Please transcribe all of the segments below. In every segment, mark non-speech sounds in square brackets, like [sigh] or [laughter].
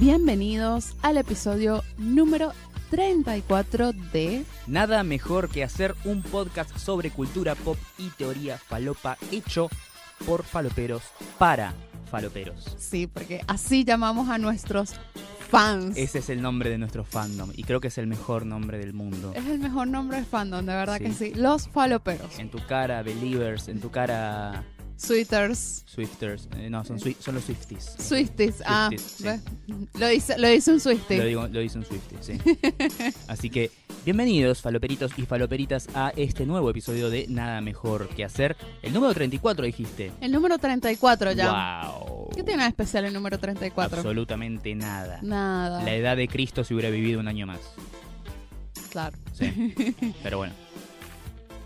Bienvenidos al episodio número 34 de Nada mejor que hacer un podcast sobre cultura pop y teoría falopa hecho por faloperos para faloperos. Sí, porque así llamamos a nuestros fans. Ese es el nombre de nuestro fandom y creo que es el mejor nombre del mundo. Es el mejor nombre de fandom, de verdad Sí. que sí. Los faloperos. En tu cara, Believers, en tu cara, Sweeters. Swifters. Eh, no, son, son los Swifties. Swifties. Ah, lo dice, lo dice un Swiftie. Lo, digo, lo hizo un Swiftie, sí. [laughs] Así que, bienvenidos, faloperitos y faloperitas, a este nuevo episodio de Nada Mejor que Hacer. El número 34, dijiste. El número 34 ya. ¡Wow! ¿Qué tiene de especial el número 34? Absolutamente nada. Nada. La edad de Cristo si hubiera vivido un año más. Claro. Sí. [laughs] Pero bueno,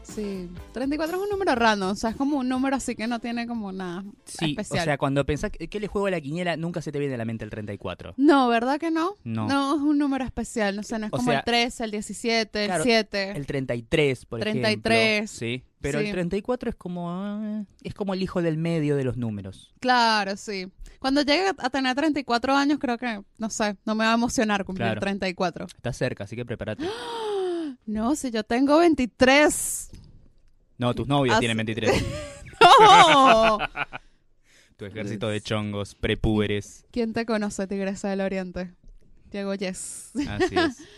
Sí. 34 es un número random. O sea, es como un número así que no tiene como nada sí, especial. o sea, cuando pensás que le juego a la quiniela, nunca se te viene a la mente el 34. No, ¿verdad que no? No. es un número especial. No sé, no es O como sea, el 13, el 17, el claro, 7. El 33, por 33. ejemplo. Sí. Pero Sí. el 34 es como ah, es como el hijo del medio de los números. Claro, sí. Cuando llegue a tener 34 años, creo que, no sé, no me va a emocionar cumplir Claro. 34. Está cerca, así que prepárate. No, si yo tengo 23. No, tus novios Así- tienen 23. [laughs] ¡No! tu ejército de chongos prepúberes. ¿Quién te conoce, Tigresa del Oriente? Diego Yes. Así es. [laughs]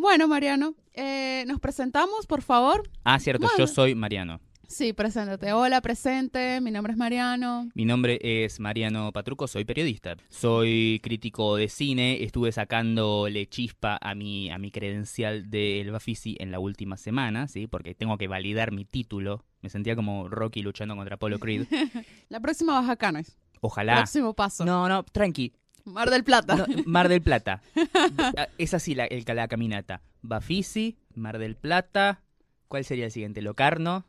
Bueno, Mariano, eh, nos presentamos, por favor. Ah, cierto, Bueno. yo soy Mariano. Sí, preséntate. Hola, presente. Mi nombre es Mariano. Mi nombre es Mariano Patruco, soy periodista. Soy crítico de cine, estuve sacándole chispa a mi, a mi credencial del Bafisi en la última semana, ¿sí? Porque tengo que validar mi título. Me sentía como Rocky luchando contra Apollo Creed. [laughs] La próxima Baja Canes. Ojalá. Próximo paso. No, no, tranqui. Mar del Plata. No, Mar del Plata. [laughs] Ah, Es así la, el, la caminata. Bafisi, Mar del Plata. ¿Cuál sería el siguiente? Locarno,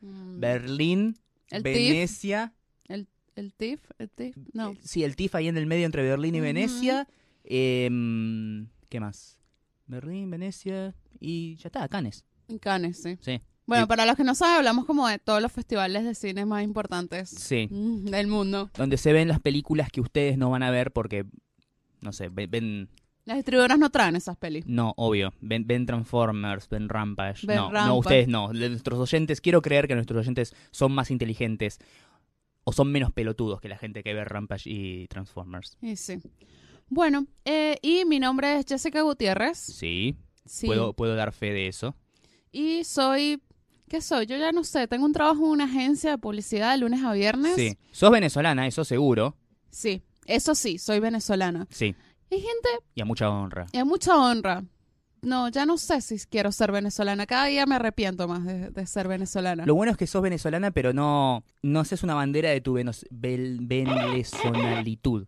Mm, Berlín, El TIF. Venecia. ¿El TIF? ¿El TIF? No. Eh, Sí, el TIF ahí en el medio entre Berlín y. Venecia. Em, ¿Qué más? Berlín, Venecia y ya está, Cannes. Cannes, sí. Sí. Bueno, Y- para los que no saben, hablamos como de todos los festivales de cine más importantes Sí. del mundo. Donde se ven las películas que ustedes no van a ver porque, no sé, ven- Las distribuidoras no traen esas pelis. no, obvio, ven, ven Transformers, ven Rampage. Ven no, no, ustedes no. Nuestros oyentes, quiero creer que nuestros oyentes son más inteligentes o son menos pelotudos que la gente que ve Rampage y Transformers. Y sí. Bueno, eh, y mi nombre es Jessica Gutiérrez. Sí, Sí. Puedo, puedo dar fe de eso. Y soy... ¿Qué soy? Yo ya no sé. Tengo un trabajo en una agencia de publicidad de lunes a viernes. Sí. Sos venezolana, eso seguro. Sí. Eso sí, soy venezolana. Sí. Y gente, Y a mucha honra. es mucha honra. No, ya no sé si quiero ser venezolana. Cada día me arrepiento más de, de ser venezolana. Lo bueno es que sos venezolana, pero no, no haces una bandera de tu venezolalitud.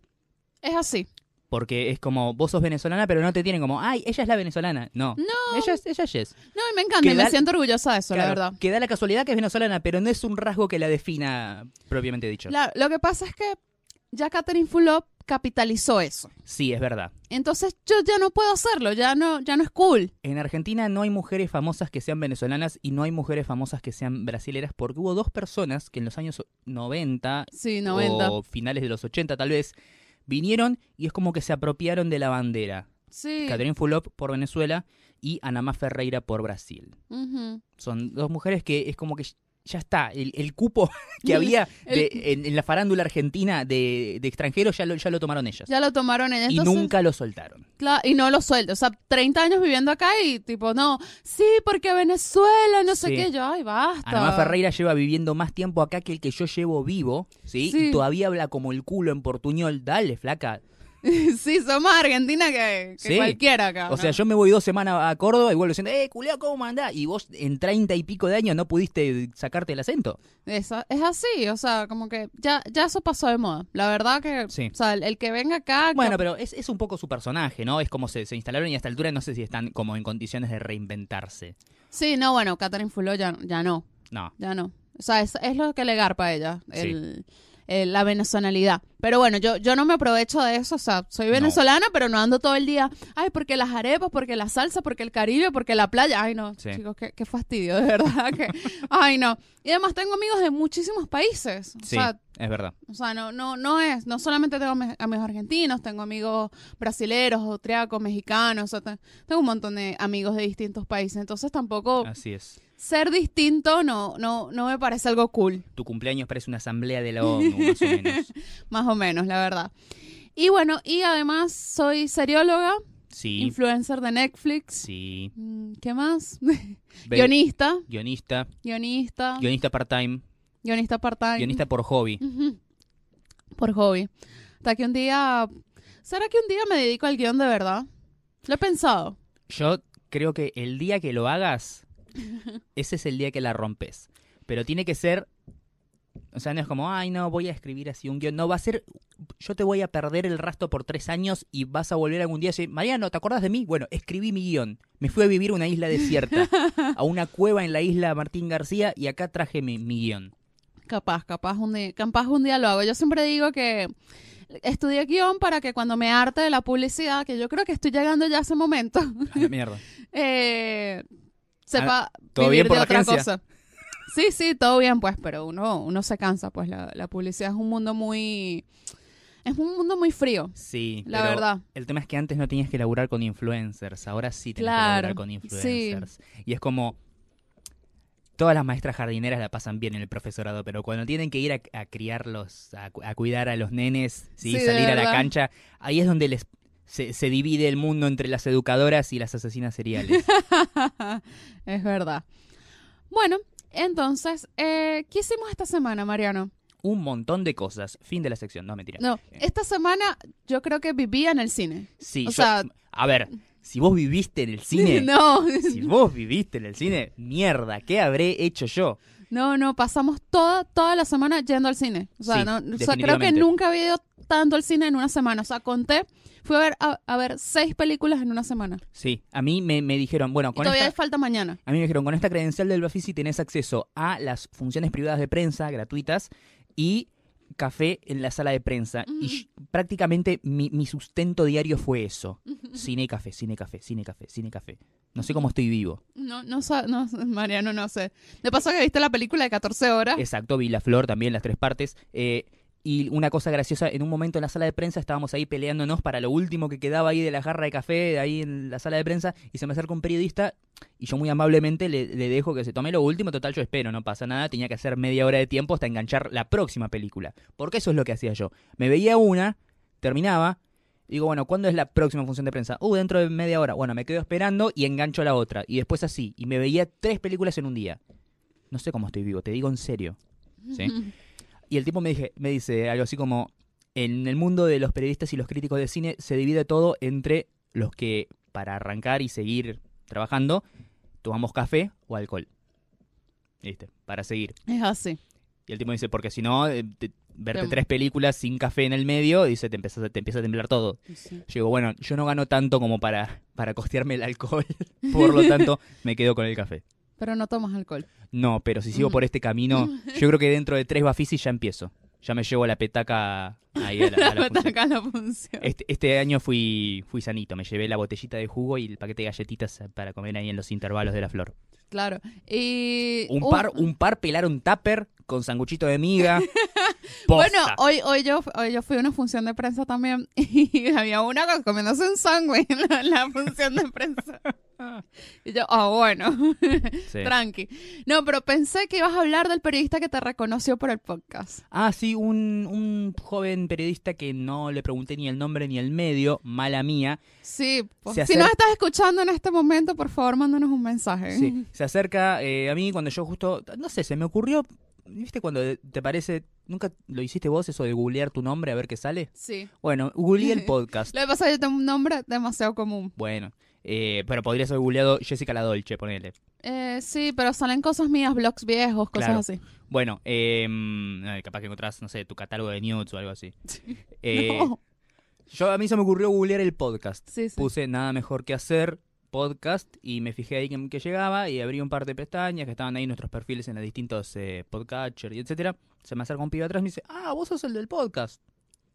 Es así. Porque es como, vos sos venezolana, pero no te tienen como, ay, ella es la venezolana. No. No. Ella es, ella es. No, y me encanta y me siento orgullosa de eso, la verdad. Que da la casualidad que es venezolana, pero no es un rasgo que la defina propiamente dicho. La- lo que pasa es que ya Catherine Fulop capitalizó eso. Sí, es verdad. Entonces yo ya no puedo hacerlo, ya no, ya no es cool. En Argentina no hay mujeres famosas que sean venezolanas y no hay mujeres famosas que sean brasileras porque hubo dos personas que en los años 90 Sí, 90. o finales de los 80 tal vez vinieron y es como que se apropiaron de la bandera. Sí. Catherine Fulop por Venezuela y Anamá Ferreira por Brasil. Son dos mujeres que es como que ya está, el, el cupo [laughs] que había [laughs] de- en, en la farándula argentina de, de extranjeros ya lo, ya lo tomaron ellas. Ya lo tomaron ellas. y Entonces, nunca lo soltaron. cla- y no lo suelto. O sea, 30 años viviendo acá y tipo, no, sí, porque Venezuela, no sé qué. Yo, ay, basta. Anamá Ferreira lleva viviendo más tiempo acá que el que yo llevo vivo, ¿sí? Sí. Y todavía habla como el culo en portuñol. Dale, flaca. [laughs] sí, son más argentina que, que Sí. cualquiera acá. O sea, yo me voy dos semanas a Córdoba y vuelvo diciendo, eh, culeo, ¿cómo andás? Y vos en treinta y pico de años no pudiste sacarte el acento. Eso, es así, o sea, como que ya, ya eso pasó de moda. La verdad que, Sí. o sea, el, el que venga acá... Bueno, pero es, es un poco su personaje, ¿no? Es como se, se instalaron y a esta altura no sé si están como en condiciones de reinventarse. Sí, no, bueno, Catherine Fulop ya, ya no, No. ya no. O sea, es, es lo que le garpa a ella, el, el- la venezonalidad. Pero bueno, yo, yo no me aprovecho de eso, o sea, soy venezolana, pero no ando todo el día, ay, porque las arepas, porque la salsa, porque el Caribe, porque la playa. Ay, no, Sí. chicos, qué, qué fastidio, de verdad. [laughs] que, ay, no. Y además tengo amigos de muchísimos países. O Sí. sea, Es verdad. O sea, no, no, no es, no solamente tengo ami- amigos argentinos, tengo amigos brasileros, austriacos, mexicanos, o sea, te- tengo un montón de amigos de distintos países. Entonces tampoco Así es. ser distinto no, no, no me parece algo cool, Tu cumpleaños parece una asamblea de la ONU, más o menos. [laughs] más o menos, la verdad. Y bueno, y además soy serióloga, Sí, influencer de Netflix. sí. Mm, ¿Qué más? [laughs] Guionista, Guionista. guionista, Guionista part-time. Guionista part-time. Guionista por hobby. Por hobby. Hasta que un día... ¿Será que un día me dedico al guion de verdad? Lo he pensado. Yo creo que el día que lo hagas, [laughs] ese es el día que la rompes. Pero tiene que ser. O sea, no es como, ay, no, voy a escribir así un guion. No, va a ser. Yo te voy a perder el rastro por tres años y vas a volver algún día y decir, Mariano, ¿te acordás de mí? Bueno, escribí mi guion. Me fui a vivir a una isla desierta, [laughs] a una cueva en la isla Martín García y acá traje mi, mi guion. Capaz, capaz un, día, capaz un día lo hago. Yo siempre digo que estudié guion para que cuando me harte de la publicidad, que yo creo que estoy llegando ya a ese momento, A la mierda. [laughs] eh, sepa ¿todo vivir bien por de la otra agencia? cosa. Sí, sí, todo bien, pues, pero uno, uno se cansa, pues la, la publicidad es un mundo muy... Es un mundo muy frío, Sí, la pero verdad. El tema es que antes no tenías que laburar con influencers, ahora sí que Claro, laburar con influencers. Y es como, todas las maestras jardineras la pasan bien en el profesorado, pero cuando tienen que ir a, a criarlos, a, cu- a cuidar a los nenes, ¿sí? Salir a la cancha, ahí es donde les se, se divide el mundo entre las educadoras y las asesinas seriales. [laughs] es verdad. Bueno, entonces, eh, ¿qué hicimos esta semana, Mariano? Un montón de cosas. Fin de la sección, no mentira. No, esta semana yo creo que vivía en el cine. Sí, o yo- sea- a ver, si vos viviste en el cine, [laughs] No, si vos viviste en el cine, mierda, ¿qué habré hecho yo? no, no, pasamos toda, toda la semana yendo al cine. O sea, Sí, no, o sea, creo que nunca había ido tanto al cine en una semana. O sea, conté, fui a ver, a, a ver seis películas en una semana. Sí, a mí me, me dijeron, bueno, Y con todavía esta, falta mañana. a mí me dijeron, con esta credencial del Bafisi tenés acceso a las funciones privadas de prensa gratuitas y café en la sala de prensa. Y prácticamente mi, mi sustento diario fue eso. Cine y café, cine y café, cine y café, cine y café. No sé cómo estoy vivo. No, no, no, Mariano, no sé. De paso que viste la película de 14 horas. Exacto, vi la flor también, las tres partes. Eh, y una cosa graciosa, en un momento en la sala de prensa estábamos ahí peleándonos para lo último que quedaba ahí de la jarra de café, de ahí en la sala de prensa, y se me acerca un periodista y yo muy amablemente le, le dejo que se tome lo último, total yo espero, no pasa nada, tenía que hacer media hora de tiempo hasta enganchar la próxima película. Porque eso es lo que hacía yo. Me veía una, terminaba, digo, bueno, ¿cuándo es la próxima función de prensa? Uh, dentro de media hora. Bueno, me quedo esperando y engancho la otra. Y después así, y me veía tres películas en un día. No sé cómo estoy vivo, te digo en serio. ¿sí? [laughs] Y el tipo me, dije, me dice algo así como, en el mundo de los periodistas y los críticos de cine se divide todo entre los que, para arrancar y seguir trabajando, tomamos café o alcohol. ¿Viste? Para seguir. Es así. Y el tipo dice, porque si no, eh, te- verte Te- tres películas sin café en el medio, dice, te empieza, te empieza a temblar todo. Sí. Yo digo, bueno, yo no gano tanto como para, para costearme el alcohol, [laughs] por lo tanto, me quedo con el café. Pero no tomas alcohol. No, pero si sigo Mm. por este camino, [laughs] yo creo que dentro de tres Bafisi ya empiezo. Ya me llevo la petaca ahí a la, a la [laughs] función. Acá la función. Este, este año fui, fui sanito, me llevé la botellita de jugo y el paquete de galletitas para comer ahí en los intervalos de la flor. Claro. Y Un par, un par pelaron tupper con sanguchito de miga. [laughs] Bueno, hoy, hoy, yo, hoy yo fui a una función de prensa también [laughs] y había una co- comiéndose un sándwich en la, función de prensa. Y yo, ah, bueno, [laughs] Sí. tranqui. No, pero pensé que ibas a hablar del periodista que te reconoció por el podcast. Ah, sí, un, un joven periodista que no le pregunté ni el nombre ni el medio, mala mía. Sí, pues, si nos estás escuchando en este momento, por favor, mándanos un mensaje. Sí, se acerca eh, a mí cuando yo justo, no sé, se me ocurrió, ¿viste cuando te parece, nunca lo hiciste vos eso de googlear tu nombre a ver qué sale? Sí. Bueno, googleé el [laughs] podcast. Lo que pasa es que yo tengo un nombre demasiado común. Bueno, eh, pero podrías haber googleado Jessica La Dolce, ponele. Eh, sí, pero salen cosas mías, blogs viejos, cosas Claro. así. Bueno, eh, mm, capaz que encontrás, no sé, tu catálogo de nudes o algo así. [laughs] Eh, No. Yo a mí se me ocurrió googlear el podcast. Sí, sí. Puse nada mejor que hacer podcast y me fijé ahí que, que llegaba y abrí un par de pestañas que estaban ahí nuestros perfiles en los distintos eh, podcatchers y etcétera. Se me acerca un pibe atrás y me dice, ah, vos sos el del podcast.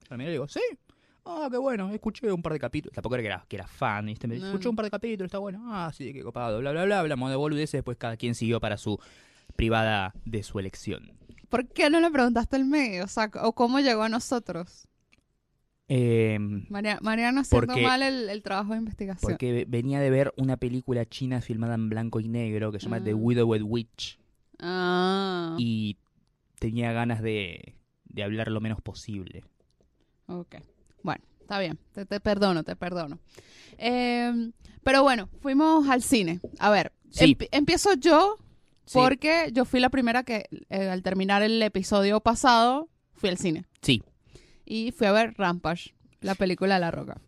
Yo le digo, sí. Ah, qué bueno, escuché un par de capítulos. Tampoco era que era, que era fan, ¿viste? Me dice, No, escuché un par de capítulos, está bueno. Ah, sí, qué copado, bla, bla, bla. Hablamos de boludeces, después cada quien siguió para su privada de su elección. ¿Por qué no le preguntaste el medio? O sea, o cómo llegó a nosotros. Eh, María, Mariano haciendo Porque- mal el, el trabajo de investigación. porque venía de ver una película china filmada en blanco y negro que se llama Ah. The Widowed Witch Ah, y tenía ganas de, de hablar lo menos posible. ok. Bueno, está bien. Te, te perdono, te perdono. Eh, pero bueno, fuimos al cine. A ver, Sí. empiezo yo Sí, porque yo fui la primera que eh, al terminar el episodio pasado fui al cine. Y fui a ver Rampage, la película de La Roca.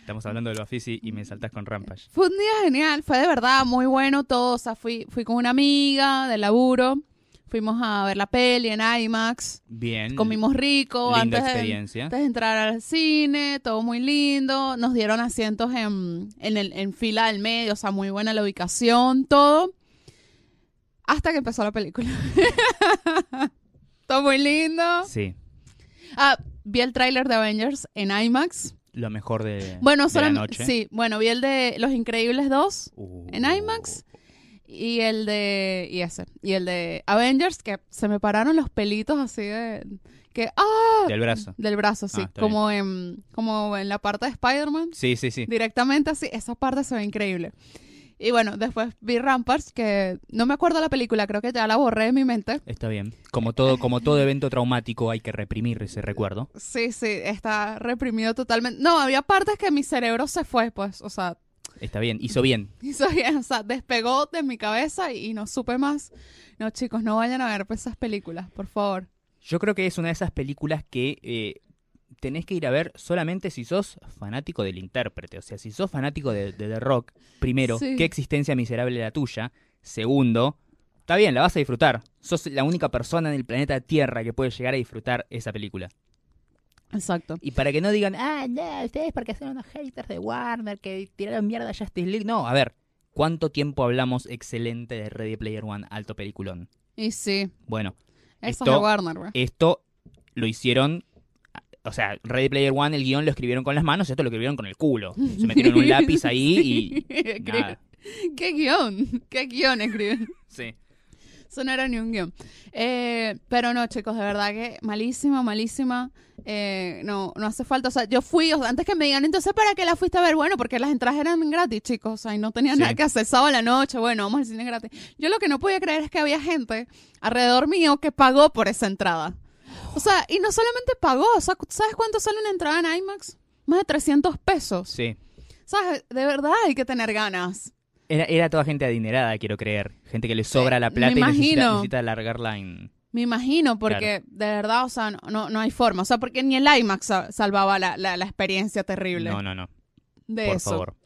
Estamos hablando del Bafisi y me saltás con Rampage. Fue un día genial, fue de verdad muy bueno todo. O sea, fui, fui con una amiga del laburo, fuimos a ver la peli en IMAX, Bien. comimos rico Linda antes de, experiencia. antes de entrar al cine, todo muy lindo. Nos dieron asientos en, en, el, en fila del medio, o sea, muy buena la ubicación, todo. Hasta que empezó la película. [laughs] todo muy lindo. Sí, Ah, vi el tráiler de Avengers en IMAX. lo mejor de, Bueno, de la noche. sí, bueno, vi el de Los Increíbles 2 Uh. en IMAX y el de y ese y el de Avengers que se me pararon los pelitos así de que ah Del brazo. del brazo sí Ah, está como en como en la parte de Spider-Man Sí, sí, sí. directamente así esa parte se ve increíble y bueno después vi Rampart que no me acuerdo la película creo que ya la borré de mi mente Está bien. Como todo, como todo evento traumático hay que reprimir ese recuerdo. sí sí está reprimido totalmente no había partes que mi cerebro se fue pues o sea Está bien. Hizo bien. hizo bien, o sea, despegó de mi cabeza y, y no supe más. No, chicos, no vayan a ver esas películas, por favor. Yo creo que es una de esas películas que eh, tenés que ir a ver solamente si sos fanático del intérprete. O sea, si sos fanático de, de The Rock, primero, Sí. qué existencia miserable la tuya. Segundo, está bien, la vas a disfrutar. Sos la única persona en el planeta Tierra que puede llegar a disfrutar esa película. Exacto. Y para que no digan, ah, no, ustedes porque son unos haters de Warner que tiraron mierda a Justice League. No, a ver, ¿cuánto tiempo hablamos excelente de Ready Player One, alto peliculón? Y sí, Bueno, eso Esto- es de Warner, güey. esto lo hicieron. O sea, Ready Player One, el guion lo escribieron con las manos, esto lo escribieron con el culo. [laughs] Se metieron un lápiz ahí y. [laughs] Nada. ¿Qué guion? ¿Qué guion escriben? Sí. Eso no era ni un guion. Eh, pero no, chicos, de verdad que malísima, malísima. Eh, no, no hace falta. O sea, yo fui, o sea, antes que me digan, entonces, ¿para qué la fuiste a ver? Bueno, porque las entradas eran gratis, chicos. O sea, y no tenía Sí. nada que hacer sábado a la noche. Bueno, vamos al cine gratis. Yo lo que no podía creer es que había gente alrededor mío que pagó por esa entrada. O sea, y no solamente pagó, o sea, ¿sabes cuánto sale una entrada en IMAX? Más de 300 pesos. Sí. ¿Sabes? De verdad hay que tener ganas. Era, era toda gente adinerada, quiero creer. Gente que le sobra la plata y necesita, necesita alargarla en. Me imagino, porque de verdad, o sea, no, no, no hay forma. O sea, porque ni el IMAX sa- salvaba la, la, la experiencia terrible No, no, no. de Por eso. favor.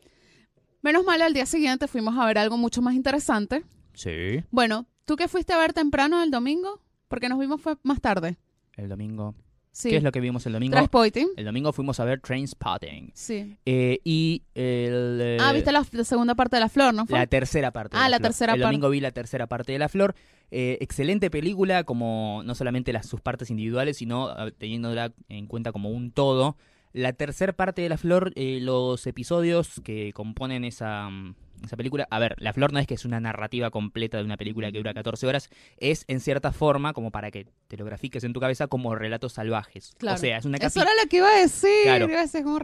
Menos mal, al día siguiente fuimos a ver algo mucho más interesante. Sí. Bueno, ¿tú qué fuiste a ver temprano el domingo? Porque nos vimos fue más tarde. El domingo. Sí. ¿Qué es lo que vimos el domingo? Trainspotting. El domingo fuimos a ver Trainspotting. Sí. Eh, y el. eh, ah, viste la, la segunda parte de la flor, ¿no fue? La tercera parte. de Ah, la tercera El parte. domingo vi la tercera parte de La Flor. Eh, excelente película, como no solamente las, sus partes individuales, sino teniéndola en cuenta como un todo. La tercera parte de La Flor, eh, los episodios que componen esa, mm, esa película. A ver, La Flor no es que es una narrativa completa de una película que dura 14 horas, es en cierta forma, como para que te lo grafiques en tu cabeza, como relatos salvajes. Claro. O sea, es una Eso capi- era lo que iba a decir. Claro. Iba a decir como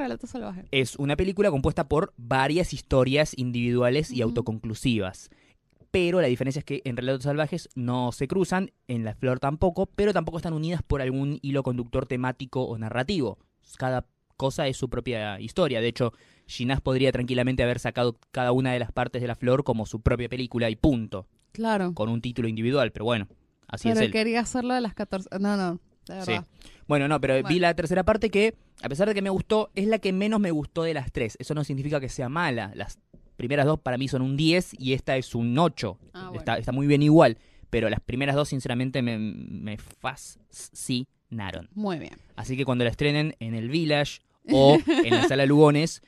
es una película compuesta por varias historias individuales y autoconclusivas. Pero la diferencia es que en Relatos Salvajes no se cruzan, en La Flor tampoco, pero tampoco están unidas por algún hilo conductor temático o narrativo. Cada cosa es su propia historia. De hecho, Ginás podría tranquilamente haber sacado cada una de las partes de La Flor como su propia película y punto, Claro. con un título individual, pero bueno, así Pero es él. quería hacerlo de las 14. No, no, de Sí. verdad. Bueno, no, pero vi la tercera parte que, a pesar de que me gustó, es la que menos me gustó de las tres. Eso no significa que sea mala. Las primeras dos para mí son un 10 y esta es un 8. Ah, bueno. está, está muy bien igual. Pero las primeras dos, sinceramente, me, me fascinaron. Muy bien. Así que cuando la estrenen en el Village o en la [laughs] sala Lugones,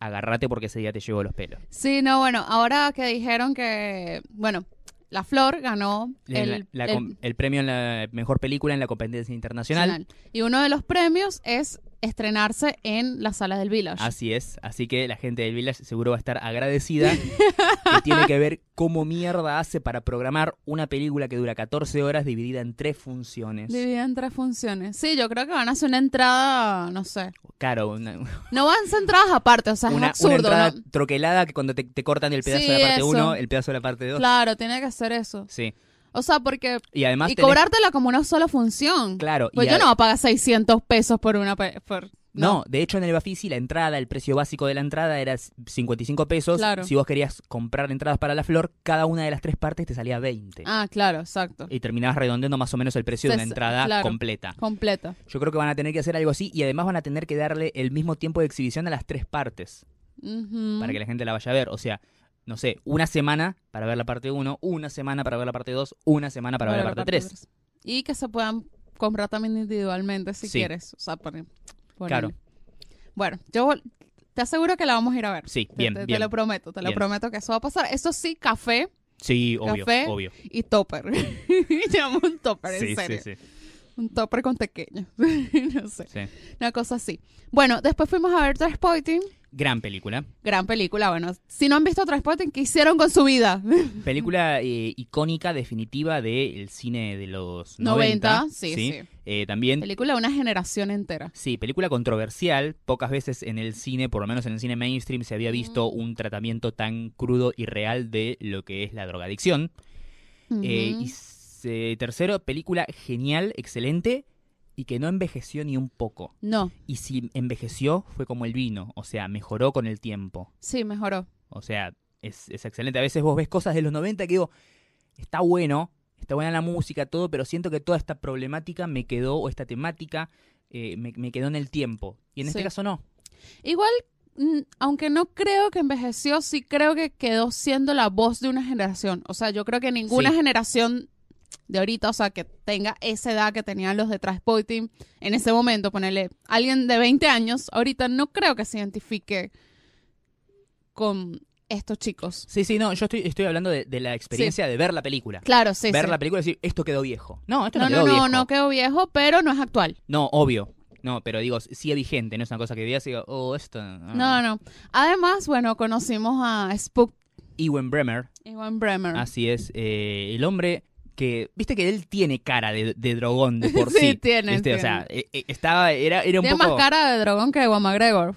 agárrate porque ese día te llevo los pelos. Sí, no, bueno, ahora que dijeron que, bueno, La Flor ganó el, La- la el premio en la mejor película en la competencia internacional. nacional. Y uno de los premios es estrenarse en las salas del Village. Así es, así que la gente del Village seguro va a estar agradecida. [laughs] que tiene que ver cómo mierda hace para programar una película que dura 14 horas dividida en tres funciones. Dividida en tres funciones. Sí, yo creo que van a hacer una entrada, no sé. Claro, una, No van a ser entradas aparte, o sea, una, es una absurdo. entrada ¿no? troquelada que cuando te, te cortan el pedazo Sí, de la parte eso. 1, el pedazo de la parte 2. Claro, tiene que ser eso. Sí. O sea, porque... Y además y tenés- cobrártela como una sola función. Claro, Pues yo a- no voy a pagar 600 pesos por una... Por, No, de hecho en el Bafisi la entrada, el precio básico de la entrada era 55 pesos. Claro. Si vos querías comprar entradas para la flor, cada una de las tres partes te salía 20. Ah, claro, exacto. Y terminabas redondeando más o menos el precio de una entrada claro. completa. Completa. Yo creo que van a tener que hacer algo así y además van a tener que darle el mismo tiempo de exhibición a las tres partes para que la gente la vaya a ver. O sea, no sé, una semana para ver la parte 1, una semana para ver la parte 2, una semana para, ver la parte 3. tres. Y que se puedan comprar también individualmente si Sí. quieres. O sea, poner, Claro. Bueno, yo te aseguro que la vamos a ir a ver. Sí, Te- bien, te, te bien. lo prometo, te lo prometo que eso va a pasar. Eso sí, café Sí, obvio, Café. obvio. y topper. [laughs] Llamo un topper, Sí, en sí, serio. sí, Un topper con pequeño. [laughs] no sé. sí. Una cosa así. Bueno, después fuimos a ver Transporting. Gran película. Gran película. Bueno, si no han visto Transporting, ¿qué hicieron con su vida? [laughs] Película eh, icónica, definitiva del cine de los 90, 90. sí, sí. Eh, también, película de una generación entera. sí, película controversial. Pocas veces en el cine, por lo menos en el cine mainstream, se había visto Mm. un tratamiento tan crudo y real de lo que es la drogadicción. Eh, Ujú. y tercero, película genial, excelente y que no envejeció ni un poco. No, Y si envejeció, fue como el vino, o sea, mejoró con el tiempo. sí, mejoró. O sea, es, es excelente. A veces vos ves cosas de los 90 que digo, está bueno, está buena la música, todo, pero siento que toda esta problemática me quedó, o esta temática, eh, me, me quedó en el tiempo. Y en este caso no. Igual, mm, aunque no creo que envejeció, sí creo que quedó siendo la voz de una generación. O sea, yo creo que ninguna Sí. generación de ahorita, o sea, que tenga esa edad que tenían los de Transporting en ese momento, ponerle alguien de 20 años, ahorita no creo que se identifique con estos chicos. Sí, sí, no, yo estoy, estoy hablando de, de la experiencia de ver la película. Claro, sí, ver sí. la película y decir, esto quedó viejo. No, esto no, No, quedó no, no, viejo. no quedó viejo, pero no es actual. No, obvio. No, pero digo, sí es vigente, no es una cosa que digas y digo, oh, esto. no. No, no. Además, bueno, conocimos a Spook Ewan Bremer, Iwan Bremer. así es, eh, el hombre que, viste que él tiene cara de, de drogón de por [laughs] sí. Sí, tiene, ¿viste? O sea, eh, eh, estaba, era, era un Tiene poco... más cara de dragón que de Juan McGregor.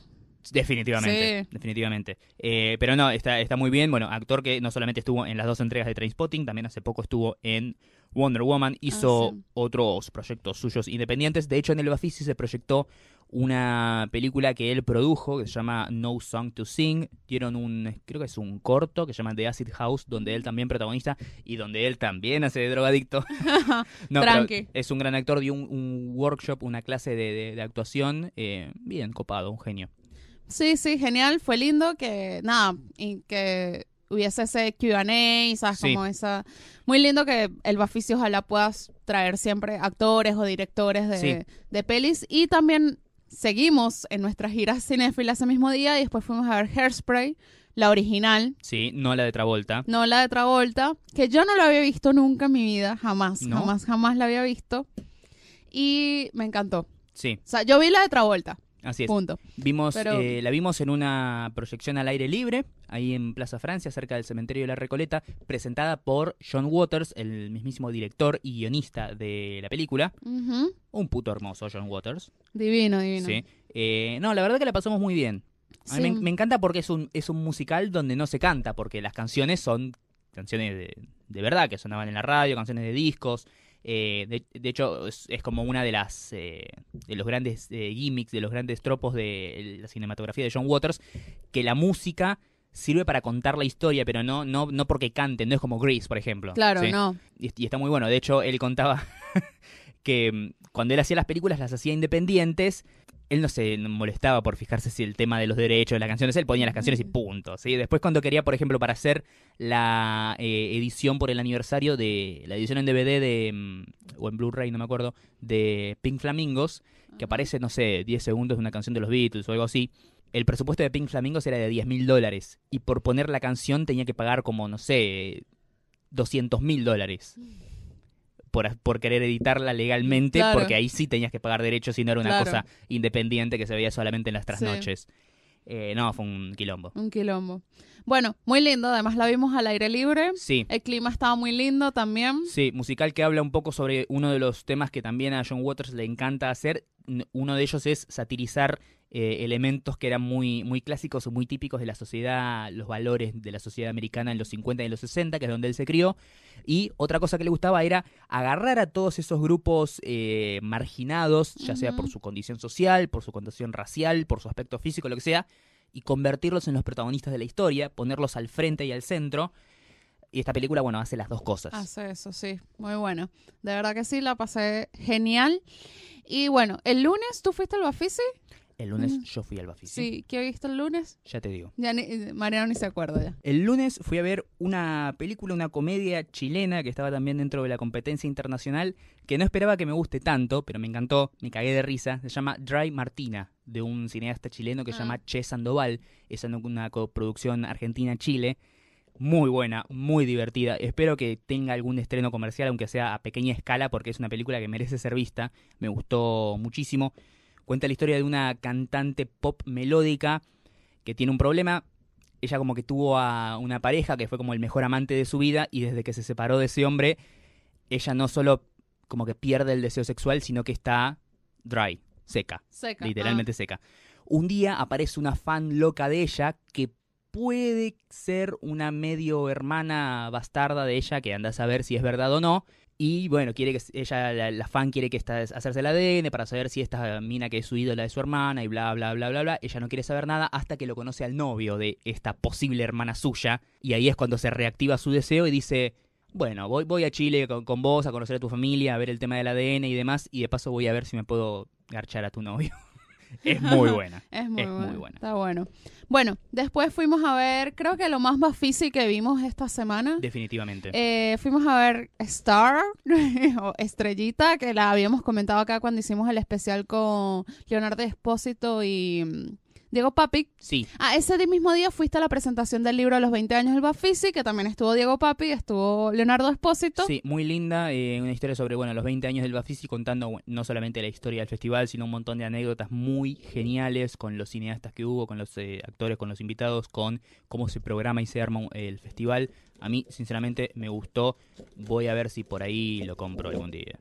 Definitivamente, Sí. definitivamente. Eh, pero no, está, está muy bien. Bueno, actor que no solamente estuvo en las dos entregas de Trainspotting, también hace poco estuvo en Wonder Woman, hizo Ah, sí. otros proyectos suyos independientes. De hecho, en el Bafisi se proyectó una película que él produjo que se llama No Song to Sing. Dieron un, creo que es un corto que se llama The Acid House, donde él también protagonista y donde él también hace de drogadicto. [laughs] No, pero es un gran actor, dio un, un workshop, una clase de, de- de actuación. eh, bien, copado, un genio. Sí, sí, genial. Fue lindo que, nada, y que hubiese ese Q&A, ¿sabes? Sí. Como esa... Muy lindo que el Baficio ojalá puedas traer siempre actores o directores de, Sí. de pelis. Y también seguimos en nuestras giras cinéfilas ese mismo día y después fuimos a ver Hairspray, la original, Sí, no la de Travolta. no la de Travolta, que yo no la había visto nunca en mi vida, jamás, ¿No? jamás, jamás la había visto. Y me encantó. Sí, O sea, yo vi la de Travolta, así es. punto. Vimos, Pero- eh, la vimos en una proyección al aire libre, ahí en Plaza Francia, cerca del cementerio de la Recoleta, presentada por John Waters, el mismísimo director y guionista de la película. Un puto hermoso John Waters. Divino, divino. Sí. Eh, no, la verdad que la pasamos muy bien. A mí Sí. me, me encanta porque es un, es un musical donde no se canta, porque las canciones son canciones de, de verdad, que sonaban en la radio, canciones de discos. Eh, de, de hecho, es, es como una de las eh, de los grandes eh, gimmicks, de los grandes tropos de la cinematografía de John Waters, que la música sirve para contar la historia, pero no, no, no porque canten, no es como Grease, por ejemplo. Claro, ¿sí? no. Y, y está muy bueno. De hecho, él contaba [laughs] que mm, cuando él hacía las películas, las hacía independientes. Él no se molestaba por fijarse si el tema de los derechos de las canciones, él ponía las canciones y punto. ¿sí? Después cuando quería, por ejemplo, para hacer la eh, edición por el aniversario de la edición en DVD de, mm, o en Blu-ray, no me acuerdo, de Pink Flamingos, que aparece, no sé, 10 segundos de una canción de los Beatles o algo así. El presupuesto de Pink Flamingos era de 10 mil dólares y por poner la canción tenía que pagar como, no sé, 200 mil dólares por, por querer editarla legalmente, Claro. porque ahí sí tenías que pagar derechos y no era una Claro. cosa independiente que se veía solamente en las trasnoches. Eh, no, fue un quilombo. Un quilombo. Bueno, muy lindo. Además la vimos al aire libre. Sí. El clima estaba muy lindo también. Sí, musical que habla un poco sobre uno de los temas que también a John Waters le encanta hacer. Uno de ellos es satirizar eh, elementos que eran muy, muy clásicos o muy típicos de la sociedad, los valores de la sociedad americana en los 50 y en los 60, que es donde él se crió. Y otra cosa que le gustaba era agarrar a todos esos grupos eh, marginados, ya sea por su condición social, por su condición racial, por su aspecto físico, lo que sea, y convertirlos en los protagonistas de la historia, ponerlos al frente y al centro. Y esta película, bueno, hace las dos cosas. Hace eso, sí. Muy bueno. De verdad que sí, la pasé genial. Y bueno, el lunes tú fuiste al Bafisi. El lunes Mm. yo fui al Bafisi. Sí. ¿Qué viste el lunes? Ya te digo. Ya ni, Mariano ni se acuerda ya. El lunes fui a ver una película, una comedia chilena que estaba también dentro de la competencia internacional, que no esperaba que me guste tanto, pero me encantó, me cagué de risa. Se llama Dry Martina, de un cineasta chileno que se Ah. llama Che Sandoval. Es una- una coproducción Argentina-Chile. Muy buena, muy divertida. Espero que tenga algún estreno comercial, aunque sea a pequeña escala, porque es una película que merece ser vista. Me gustó muchísimo. Cuenta la historia de una cantante pop melódica que tiene un problema. Ella como que tuvo a una pareja que fue como el mejor amante de su vida y desde que se separó de ese hombre, ella no solo como que pierde el deseo sexual, sino que está dry, seca Seca. literalmente seca. Un día aparece una fan loca de ella que puede ser una medio hermana bastarda de ella, que anda a saber si es verdad o no. Y bueno, quiere que ella, la, la fan quiere que esta, hacerse el ADN para saber si esta mina que es su ídola es su hermana y bla, bla, bla, bla, bla. Ella no quiere saber nada hasta que lo conoce al novio de esta posible hermana suya. Y ahí es cuando se reactiva su deseo y dice, bueno, voy, voy a Chile con, con vos a conocer a tu familia, a ver el tema del ADN y demás. Y de paso voy a ver si me puedo garchar a tu novio. [laughs] es muy buena. [laughs] Es muy, Es muy buena. buena. Está bueno. Bueno, después fuimos a ver, creo que lo más Bafisi que vimos esta semana. Definitivamente. Eh, fuimos a ver Star [laughs] o Estrellita, que la habíamos comentado acá cuando hicimos el especial con Leonardo Espósito y mm, Diego Papi. sí, Ah, ese mismo día fuiste a la presentación del libro de los 20 años del Bafisi, que también estuvo Diego Papi, estuvo Leonardo Espósito. sí, muy linda. eh, una historia sobre bueno los 20 años del Bafisi contando bueno, no solamente la historia del festival, sino un montón de anécdotas muy geniales con los cineastas que hubo, con los eh, actores, con los invitados, con cómo se programa y se arma el festival. A mí, sinceramente, me gustó. Voy a ver si por ahí lo compro algún día.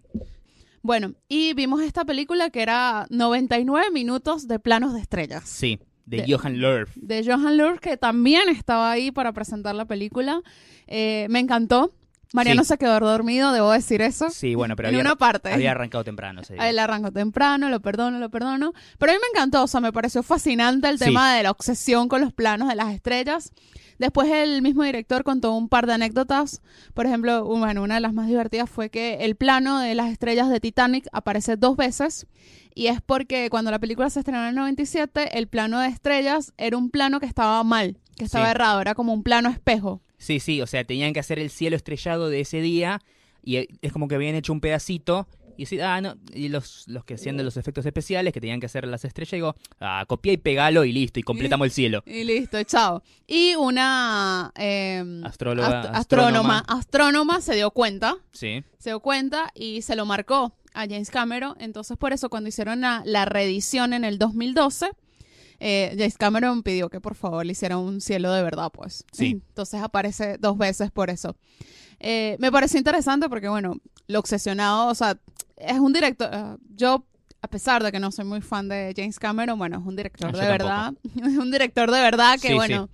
Bueno, y vimos esta película que era 99 minutos de planos de estrellas. Sí, de, De- Johan Lerf. de Johan Lur, que también estaba ahí para presentar la película. Eh, me encantó. Mariano Sí. se quedó dormido, debo decir eso. Sí, bueno, pero en había, una parte. había arrancado temprano. día. Él arrancó temprano, lo perdono, lo perdono. Pero a mí me encantó, o sea, me pareció fascinante el Sí. tema de la obsesión con los planos de las estrellas. Después el mismo director contó un par de anécdotas. Por ejemplo, bueno, una de las más divertidas fue que el plano de las estrellas de Titanic aparece dos veces. Y es porque cuando la película se estrenó en el 97, el plano de estrellas era un plano que estaba mal, que estaba Sí. errado, era como un plano espejo. Sí, sí, o sea, tenían que hacer el cielo estrellado de ese día y es como que habían hecho un pedacito y decir, ah, no, y los, los que hacían de los efectos especiales que tenían que hacer las estrellas, digo, ah, copia y pegalo y listo, y completamos el cielo. Y listo, chao. Y una eh, Astróloga, ast- astrónoma. astrónoma, astrónoma se dio cuenta Sí, se dio cuenta y se lo marcó a James Cameron. Entonces, por eso, cuando hicieron la, la reedición en el 2012, eh, James Cameron pidió que por favor le hiciera un cielo de verdad, pues. Sí. [laughs] Entonces aparece dos veces por eso. Eh, me pareció interesante porque, bueno, lo obsesionado, o sea, es un director. eh, yo, a pesar de que no soy muy fan de James Cameron, bueno, es un director Ah, de verdad. [laughs] Es un director de verdad que, Sí, bueno.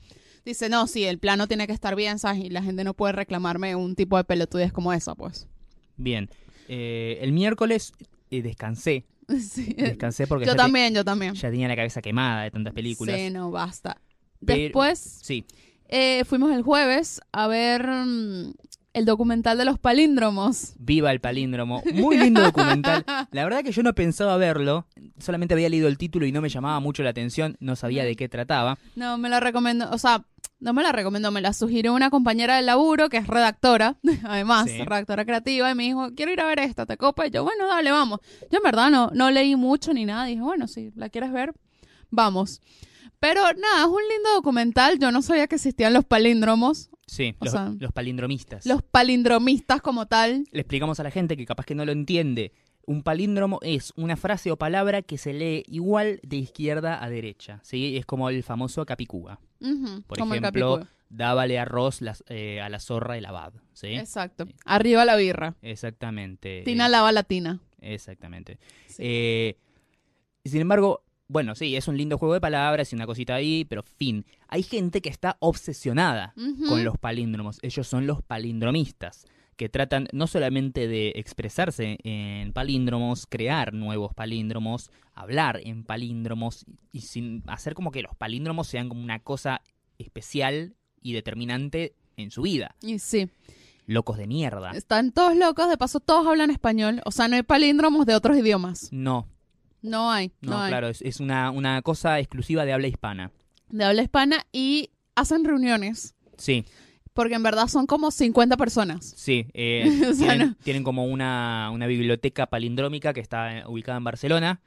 Dice, no, sí, el plano tiene que estar bien, ¿sabes? Y la gente no puede reclamarme un tipo de pelotudez como esa, pues. bien. Eh, el miércoles eh, descansé, [laughs] Sí. descansé porque Yo te- también, yo también. ya tenía la cabeza quemada de tantas películas. Sí, no, basta. Pero- Después Sí, eh, fuimos el jueves a ver mm, el documental de los palíndromos. Viva el palíndromo. Muy lindo documental. [laughs] La verdad que yo no pensaba verlo. Solamente había leído el título y no me llamaba mucho la atención. No sabía de qué trataba. No, me la recomendó, o sea, no me la recomendó, me la sugirió una compañera del laburo que es redactora, [laughs] además, Sí. redactora creativa, y me dijo, quiero ir a ver esta, ¿te copa? Y yo, bueno, dale, vamos. Yo en verdad no, no leí mucho ni nada, dije, bueno, si la quieres ver, vamos. Pero nada, es un lindo documental, yo no sabía que existían los palíndromos, Sí, los, sea, los palindromistas. Los palindromistas como tal. Le explicamos a la gente que capaz que no lo entiende. Un palíndromo es una frase o palabra que se lee igual de izquierda a derecha. ¿sí? Es como el famoso capicúa. Por ejemplo, dábale arroz las- eh, a la zorra el abad. ¿sí? Exacto. Arriba la birra. Exactamente. Tina Eh, lava la tina. Exactamente. Sí. Eh, sin embargo, bueno, sí, es un lindo juego de palabras y una cosita ahí, pero fin. Hay gente que está obsesionada con los palíndromos. Ellos son los palindromistas, que tratan no solamente de expresarse en palíndromos, crear nuevos palíndromos, hablar en palíndromos y sin hacer como que los palíndromos sean como una cosa especial y determinante en su vida. Y sí, Locos de mierda. están todos locos, de paso todos hablan español, o sea, no hay palíndromos de otros idiomas. No, No hay, no, no, hay. claro, es, es una, una cosa exclusiva de habla hispana. De habla hispana y hacen reuniones, Sí, porque en verdad son como 50 personas. sí. eh, [laughs] O sea, tienen, no. tienen como una, una biblioteca palindrómica que está ubicada en Barcelona.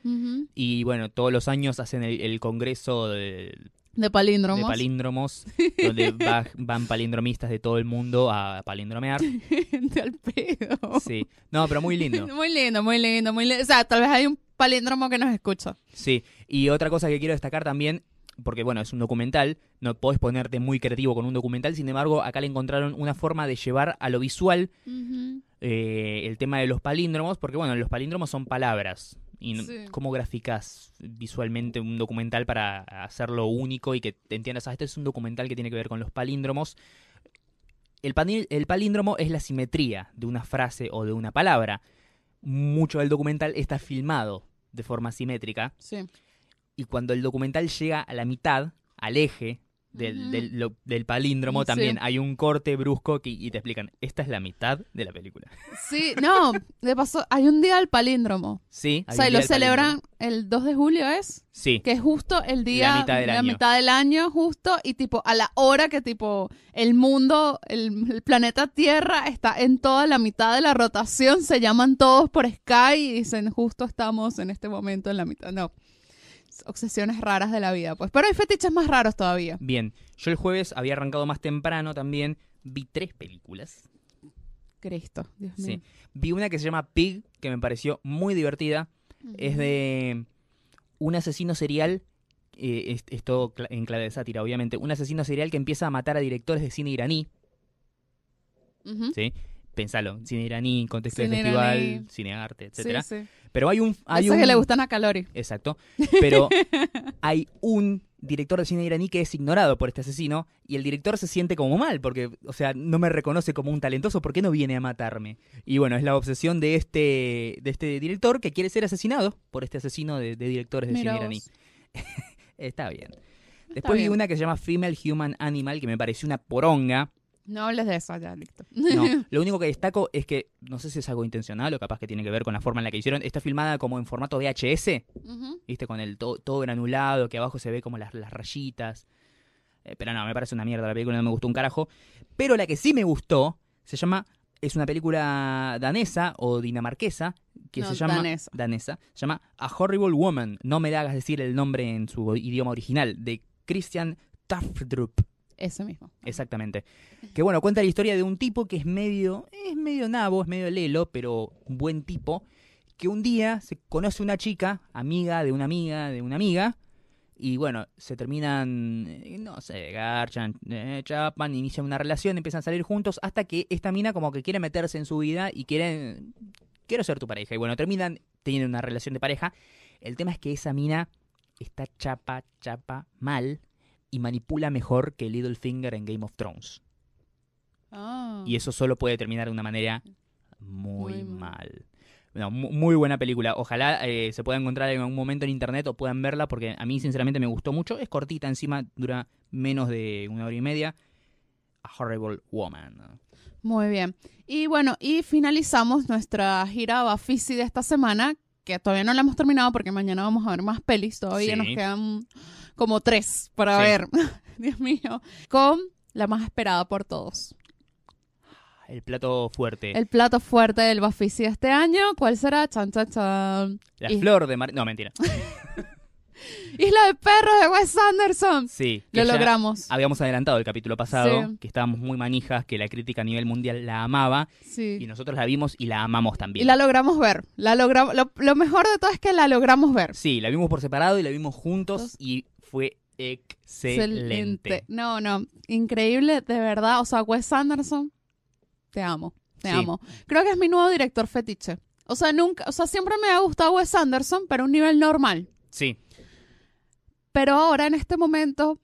Y bueno, todos los años hacen el, el congreso de, De palíndromos. de palíndromos, [laughs] donde va- van palindromistas de todo el mundo a palindromear. [laughs] Gente al pedo. Sí. No, pero muy lindo. Muy lindo, muy lindo, muy lindo. O sea, tal vez hay un palíndromo que nos escucha. Sí. Y otra cosa que quiero destacar también, porque bueno, es un documental, no podés ponerte muy creativo con un documental, sin embargo, acá le encontraron una forma de llevar a lo visual eh, el tema de los palíndromos, porque bueno, los palíndromos son palabras. ¿Y Sí. cómo graficas visualmente un documental para hacerlo único y que te entiendas, ah, este es un documental que tiene que ver con los palíndromos? El palíndromo es la simetría de una frase o de una palabra. Mucho del documental está filmado de forma simétrica Sí. y cuando el documental llega a la mitad, al eje del, del- lo- del palíndromo, Sí. también hay un corte brusco que, y te explican, esta es la mitad de la película. Sí, no, de paso, hay un día del palíndromo. Sí, O hay sea, un y lo celebran palíndromo. el 2 de julio, ¿es? Sí, Que es justo el día, La mitad del año. mitad del año, justo, y tipo, a la hora que tipo, el mundo, el, el planeta Tierra está en toda la mitad de la rotación, se llaman todos por Sky y dicen, justo estamos en este momento en la mitad. No, obsesiones raras de la vida, pues. Pero hay fetiches más raros todavía. Bien, yo el jueves había arrancado más temprano también, vi tres películas. Cristo, Dios mío. Sí. Vi una que se llama Pig, que me pareció muy divertida. Es de un asesino serial, eh, es, es todo en clave de sátira, obviamente. Un asesino serial que empieza a matar a directores de cine iraní, Ujú. ¿sí? Pensalo, cine iraní, contexto Cine de festival, iraní. cine arte, etcétera. sí. Pero hay un... Hay un... que le gustan a Calori. Exacto. Pero [laughs] hay un director de cine iraní que es ignorado por este asesino y el director se siente como mal porque, o sea, no me reconoce como un talentoso, ¿por qué no viene a matarme? Y bueno, es la obsesión de este, de este director que quiere ser asesinado por este asesino de, de directores de Mira cine iraní. [laughs] Está bien. Después vi bien. una que se llama Female Human Animal que me pareció una poronga. No hables de eso, ya, listo. No, [laughs] lo único que destaco es que, no sé si es algo intencional o capaz que tiene que ver con la forma en la que hicieron, está filmada como en formato VHS. Ujú. ¿viste? Con el to- todo granulado, que abajo se ve como las, las rayitas. Eh, pero no, me parece una mierda la película, no me gustó un carajo. Pero la que sí me gustó se llama. Es una película danesa o dinamarquesa que No, se llama. danesa. danesa. Se llama A Horrible Woman. No me hagas decir el nombre en su idioma original. De Christian Tafdrup. Ese mismo. Exactamente. Que bueno, cuenta la historia de un tipo que es medio, es medio nabo, es medio lelo, pero un buen tipo, que un día se conoce una chica, amiga de una amiga de una amiga, y bueno, se terminan, eh, no sé, garchan, eh, chapan, inician una relación, empiezan a salir juntos, hasta que esta mina como que quiere meterse en su vida y quiere, quiero ser tu pareja. Y bueno, terminan teniendo una relación de pareja. El tema es que esa mina está chapa, chapa, mal, y manipula mejor que Littlefinger en Game of Thrones. Ah. Y eso solo puede terminar de una manera muy, Muy mal. No, muy buena película. Ojalá eh, se pueda encontrar en algún momento en internet o puedan verla porque a mí sinceramente me gustó mucho. Es cortita encima, dura menos de una hora y media. A Horrible Woman. Muy bien. Y bueno, y finalizamos nuestra gira Bafisi de esta semana, que todavía no la hemos terminado porque mañana vamos a ver más pelis. Todavía Sí. nos quedan como tres para Sí. ver. [laughs] Dios mío. Con la más esperada por todos. El plato fuerte. El plato fuerte del Bafisi de este año, ¿cuál será? Chan, chan, chan. La y- flor de mar... No, mentira. [laughs] [laughs] Isla de Perros de Wes Anderson. Sí. Lo logramos. Habíamos adelantado el capítulo pasado, Sí. que estábamos muy manijas, que la crítica a nivel mundial la amaba, y Sí. nosotros la vimos y la amamos Y también. la logramos ver. La logramos. Lo, lo mejor de todo es que la logramos ver. Sí, la vimos por separado y la vimos juntos y fue excelente. No, no. Increíble, de verdad. O sea, Wes Anderson, te amo. Te Sí. amo. Creo que es mi nuevo director fetiche. O sea, nunca, o sea, siempre me ha gustado Wes Anderson, pero a un nivel normal. Sí, Pero ahora, en este momento,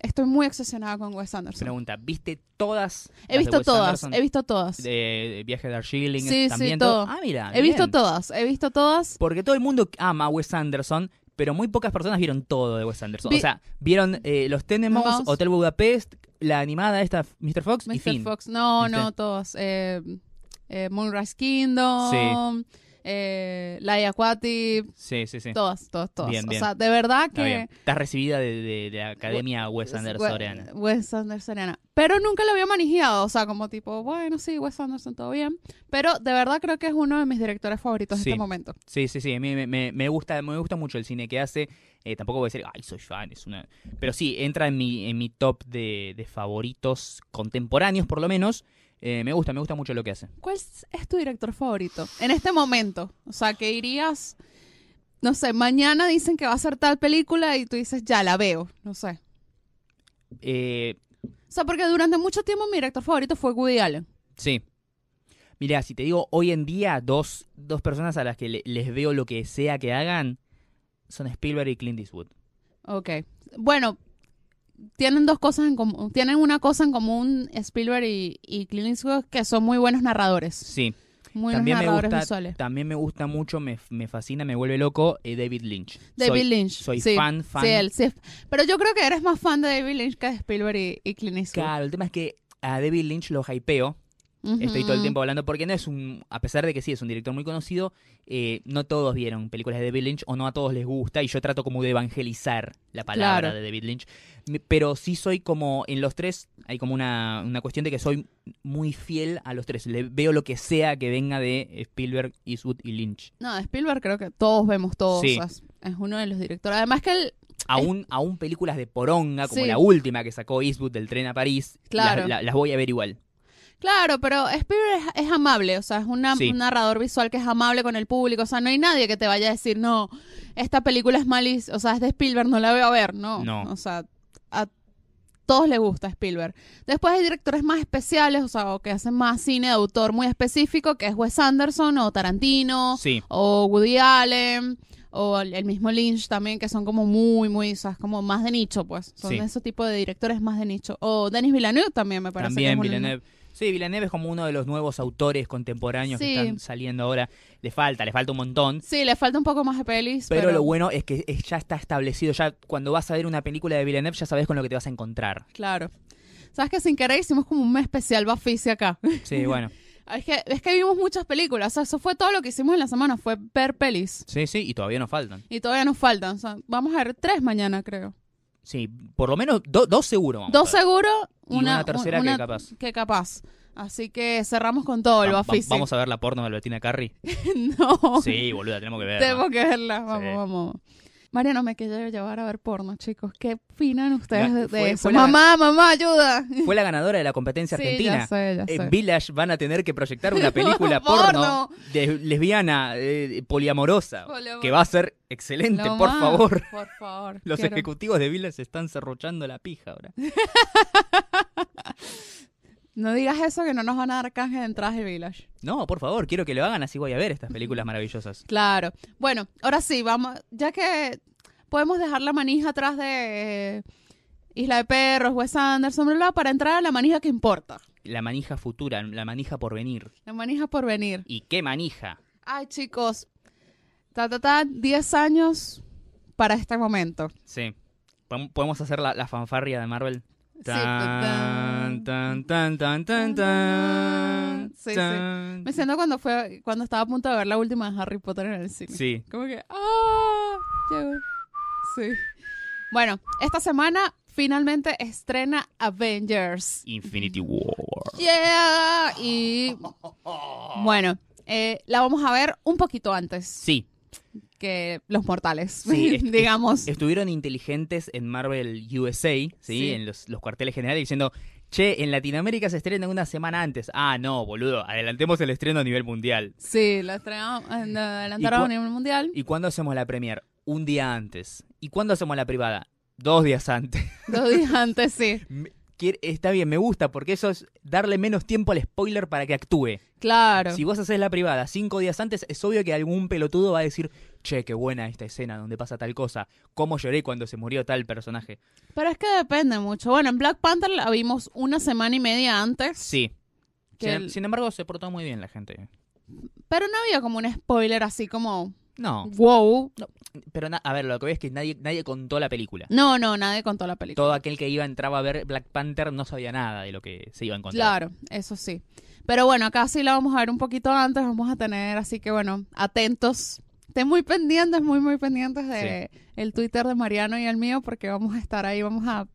estoy muy obsesionada con Wes Anderson. pregunta, ¿viste todas? he visto todas, Anderson? he visto todas. De, Viaje de Darjeeling Sí, sí, también. todo. Ah, mira. He visto todas, he visto todas. Porque todo el mundo ama a Wes Anderson, pero muy pocas personas vieron todo de Wes Anderson. Vi- o sea, vieron eh, Los Mouse. Hotel Budapest, la animada esta, Mr. Fox y Mr. fin. Fox, no, ¿Viste? no, todas. Eh, eh, Moonrise Kingdom, eh, Laia Aquatic, Sí, sí, sí. todas, todas, todas. Bien, bien. O sea, de verdad que... Estás recibida de, de- de la Academia Wes Andersoniana. We- Wes Andersoniana. Pero nunca lo había manejado, o sea, como tipo, bueno, sí, Wes Anderson, todo bien. Pero de verdad creo que es uno de mis directores favoritos Sí. en este momento. Sí, sí, sí. A mí me, me- me gusta, me gusta mucho el cine que hace. Eh, tampoco voy a decir, ay, soy fan. Es una... Pero sí, entra en mi, en mi top de, de favoritos contemporáneos, por lo menos. Eh, me gusta, me gusta mucho lo que hace. ¿Cuál es tu director favorito en este momento? O sea, que irías, no sé, mañana dicen que va a ser tal película y tú dices, ya la veo, no sé. Eh, O sea, porque durante mucho tiempo mi director favorito fue Woody Allen. Sí. Mira, si te digo hoy en día, dos, dos personas a las que le- les veo lo que sea que hagan son Spielberg y Clint Eastwood. Ok. Bueno, tienen dos cosas en común. Tienen una cosa en común Spielberg y, y Clint Eastwood, que son muy buenos narradores. Sí. Muy buenos También me, narradores gusta, visuales. también me gusta mucho, me, me fascina, me vuelve loco eh, David Lynch. David Soy- Lynch. Soy sí. fan, fan. Sí, él, sí. Pero yo creo que eres más fan de David Lynch que de Spielberg y, y Clint Eastwood. Claro, el tema es que a David Lynch lo hypeo. Estoy todo el tiempo hablando porque no es un, a pesar de que sí es un director muy conocido, eh, no todos vieron películas de David Lynch o no a todos les gusta y yo trato como de evangelizar la palabra Claro. de David Lynch, pero sí soy como en los tres hay como una, una cuestión de que soy muy fiel a los tres, le veo lo que sea que venga de Spielberg, Eastwood y Lynch, No, de Spielberg creo que todos vemos todos. Sí. o sea, es, uno de los directores. Además que él... aún, aún películas de poronga como Sí. la última que sacó Eastwood del tren a París, Claro. las, la- las voy a ver igual. Claro, pero Spielberg es, es amable, o sea, es una- Sí. un narrador visual que es amable con el público, o sea, no hay nadie que te vaya a decir, no, esta película es malis, o sea, es de Spielberg, no la voy a ver, no. No. O sea, a todos les gusta Spielberg. Después hay directores más especiales, o sea, o que hacen más cine de autor muy específico, que es Wes Anderson o Tarantino Sí, o Woody Allen o el, mismo Lynch también, que son como muy, muy, o sea, es como más de nicho, pues. Son Sí. ese tipo de directores más de nicho. O Denis Villeneuve también me parece. que También un- Villeneuve. Sí, Villeneuve es como uno de los nuevos autores contemporáneos Sí. que están saliendo ahora. Le falta, le falta un montón. Sí, le falta un poco más de pelis, Pero, pero, lo bueno es que es- ya está establecido. Ya cuando vas a ver una película de Villeneuve ya sabes con lo que te vas a encontrar. Claro. Sabes que sin querer hicimos como un mes especial Bafisi acá. Sí, bueno. [laughs] es, que, es que vimos muchas películas. O sea, eso fue todo lo que hicimos en la semana, fue ver pelis. Sí, sí, y todavía nos faltan. Y todavía nos faltan. O sea, vamos a ver tres mañana, creo. Sí, por lo menos do- dos seguro. Vamos Dos seguro, Y una, una tercera una- que capaz. que capaz. Así que cerramos con todo el Va- va- Bafisi. vamos a ver la porno de Albertina Carri. [laughs] no. Sí, boluda, tenemos que ver. Tengo que verla. Vamos, Sí. vamos. Mariano, me quiero llevar a ver porno, chicos. ¿Qué opinan ustedes de, fue- eso? fue la- Mamá, mamá, ayuda. Fue la ganadora de la competencia Sí, argentina. ya sé, ya sé. En Village van a tener que proyectar una [laughs] película porno, Porno. de lesbiana, eh, poliamorosa, Poliamor- que va a ser excelente, Lo por más, favor. Por favor. Los quiero- ejecutivos de Village están cerrochando la pija ahora. [laughs] No digas eso que no nos van a dar canje de entradas de Village. No, por favor, quiero que lo hagan así voy a ver estas películas maravillosas. Claro. Bueno, ahora sí, vamos. Ya que podemos dejar la manija atrás de eh, Isla de Perros, Wes Anderson, bla, bla, para entrar a la manija que importa. La manija futura, la manija por venir. La manija por venir. ¿Y qué manija? Ay, chicos. Ta, ta, ta, 10 años para este momento. Sí. ¿Podem- ¿Podemos hacer la, la fanfarria de Marvel? Sí, Tan, tan, tan, tan, tan, tan, Sí. Me siento cuando fue cuando estaba a punto de ver la última de Harry Potter en el cine. Sí. Como que, ¡ah! Llegó. Sí. Bueno, esta semana finalmente estrena Avengers. Infinity War. ¡Yeah! Y bueno, eh, la vamos a ver un poquito antes Sí. Que los mortales, [laughs] Sí, est- digamos. Estuvieron inteligentes en Marvel USA, ¿sí? Sí. En los, los cuarteles generales diciendo, che, en Latinoamérica se estrena una semana antes. Ah, no, boludo, adelantemos el estreno a nivel mundial. Sí, lo estrenamos, eh, adelantaron a nivel mundial. ¿Y cuándo hacemos la premier? Un día antes. ¿Y cuándo hacemos la privada? Dos días antes. [laughs] Dos días antes, sí. [laughs] Está bien, me gusta, porque eso es darle menos tiempo al spoiler para que actúe. Claro. Si vos haces la privada cinco días antes, es obvio que algún pelotudo va a decir, che, qué buena esta escena donde pasa tal cosa. ¿Cómo lloré cuando se murió tal personaje? Pero es que depende mucho. Bueno, en Black Panther la vimos una semana y media antes. Sí. Que Sin, el- sin embargo, se portó muy bien la gente. Pero no había como un spoiler así como, No, wow. pero a ver, lo que veo es que nadie, nadie contó la película. No, no, nadie contó la película. Todo aquel que iba entraba a ver Black Panther no sabía nada de lo que se iba a encontrar. Claro, eso sí. Pero bueno, acá sí la vamos a ver un poquito antes, vamos a tener, así que bueno, atentos. Estén muy pendientes, muy, muy pendientes de el Twitter de Mariano y el mío, porque vamos a estar ahí, vamos a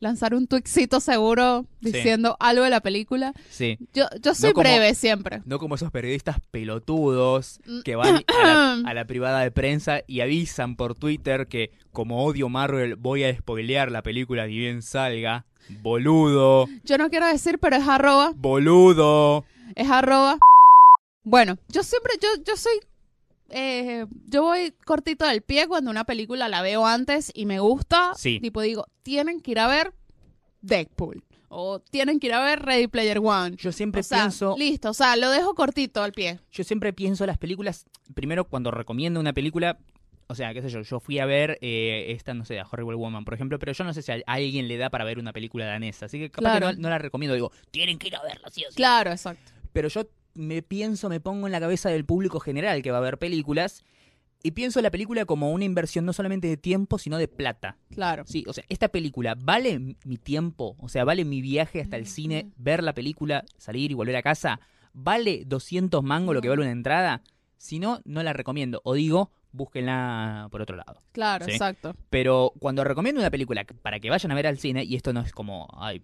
lanzar un tweetcito seguro Sí. diciendo algo de la película. Sí. Yo, yo soy como- breve siempre. No como esos periodistas pelotudos Mm. que van a la, [clears throat] a la privada de prensa y avisan por Twitter que como odio Marvel voy a spoilear la película ni bien salga. Boludo, Yo no quiero decir, pero es arroba, boludo. es arroba. Bueno, yo siempre, yo, yo soy, eh, yo voy cortito del pie cuando una película la veo antes y me gusta. Sí. Tipo digo, tienen que ir a ver Deadpool. O tienen que ir a ver Ready Player One. Yo siempre O sea, pienso, listo, o sea, lo dejo cortito al pie. yo siempre pienso las películas, primero cuando recomiendo una película, o sea, qué sé yo, yo fui a ver eh, esta, no sé, a Horrible Woman, por ejemplo, pero yo no sé si a alguien le da para ver una película danesa, así que capaz Claro. que no, no la recomiendo, digo, tienen que ir a verla, sí o sí. Claro, exacto. Pero yo me pienso, me pongo en la cabeza del público general que va a ver películas y pienso la película como una inversión no solamente de tiempo, sino de plata. Claro. Sí, o sea, esta película vale mi tiempo, o sea, vale mi viaje hasta el cine, ver la película, salir y volver a casa, vale 200 mangos lo que vale una entrada. Si no, no la recomiendo. O digo, búsquenla por otro lado. Claro, Sí. exacto. Pero cuando recomiendo una película para que vayan a ver al cine, y esto no es como, ay,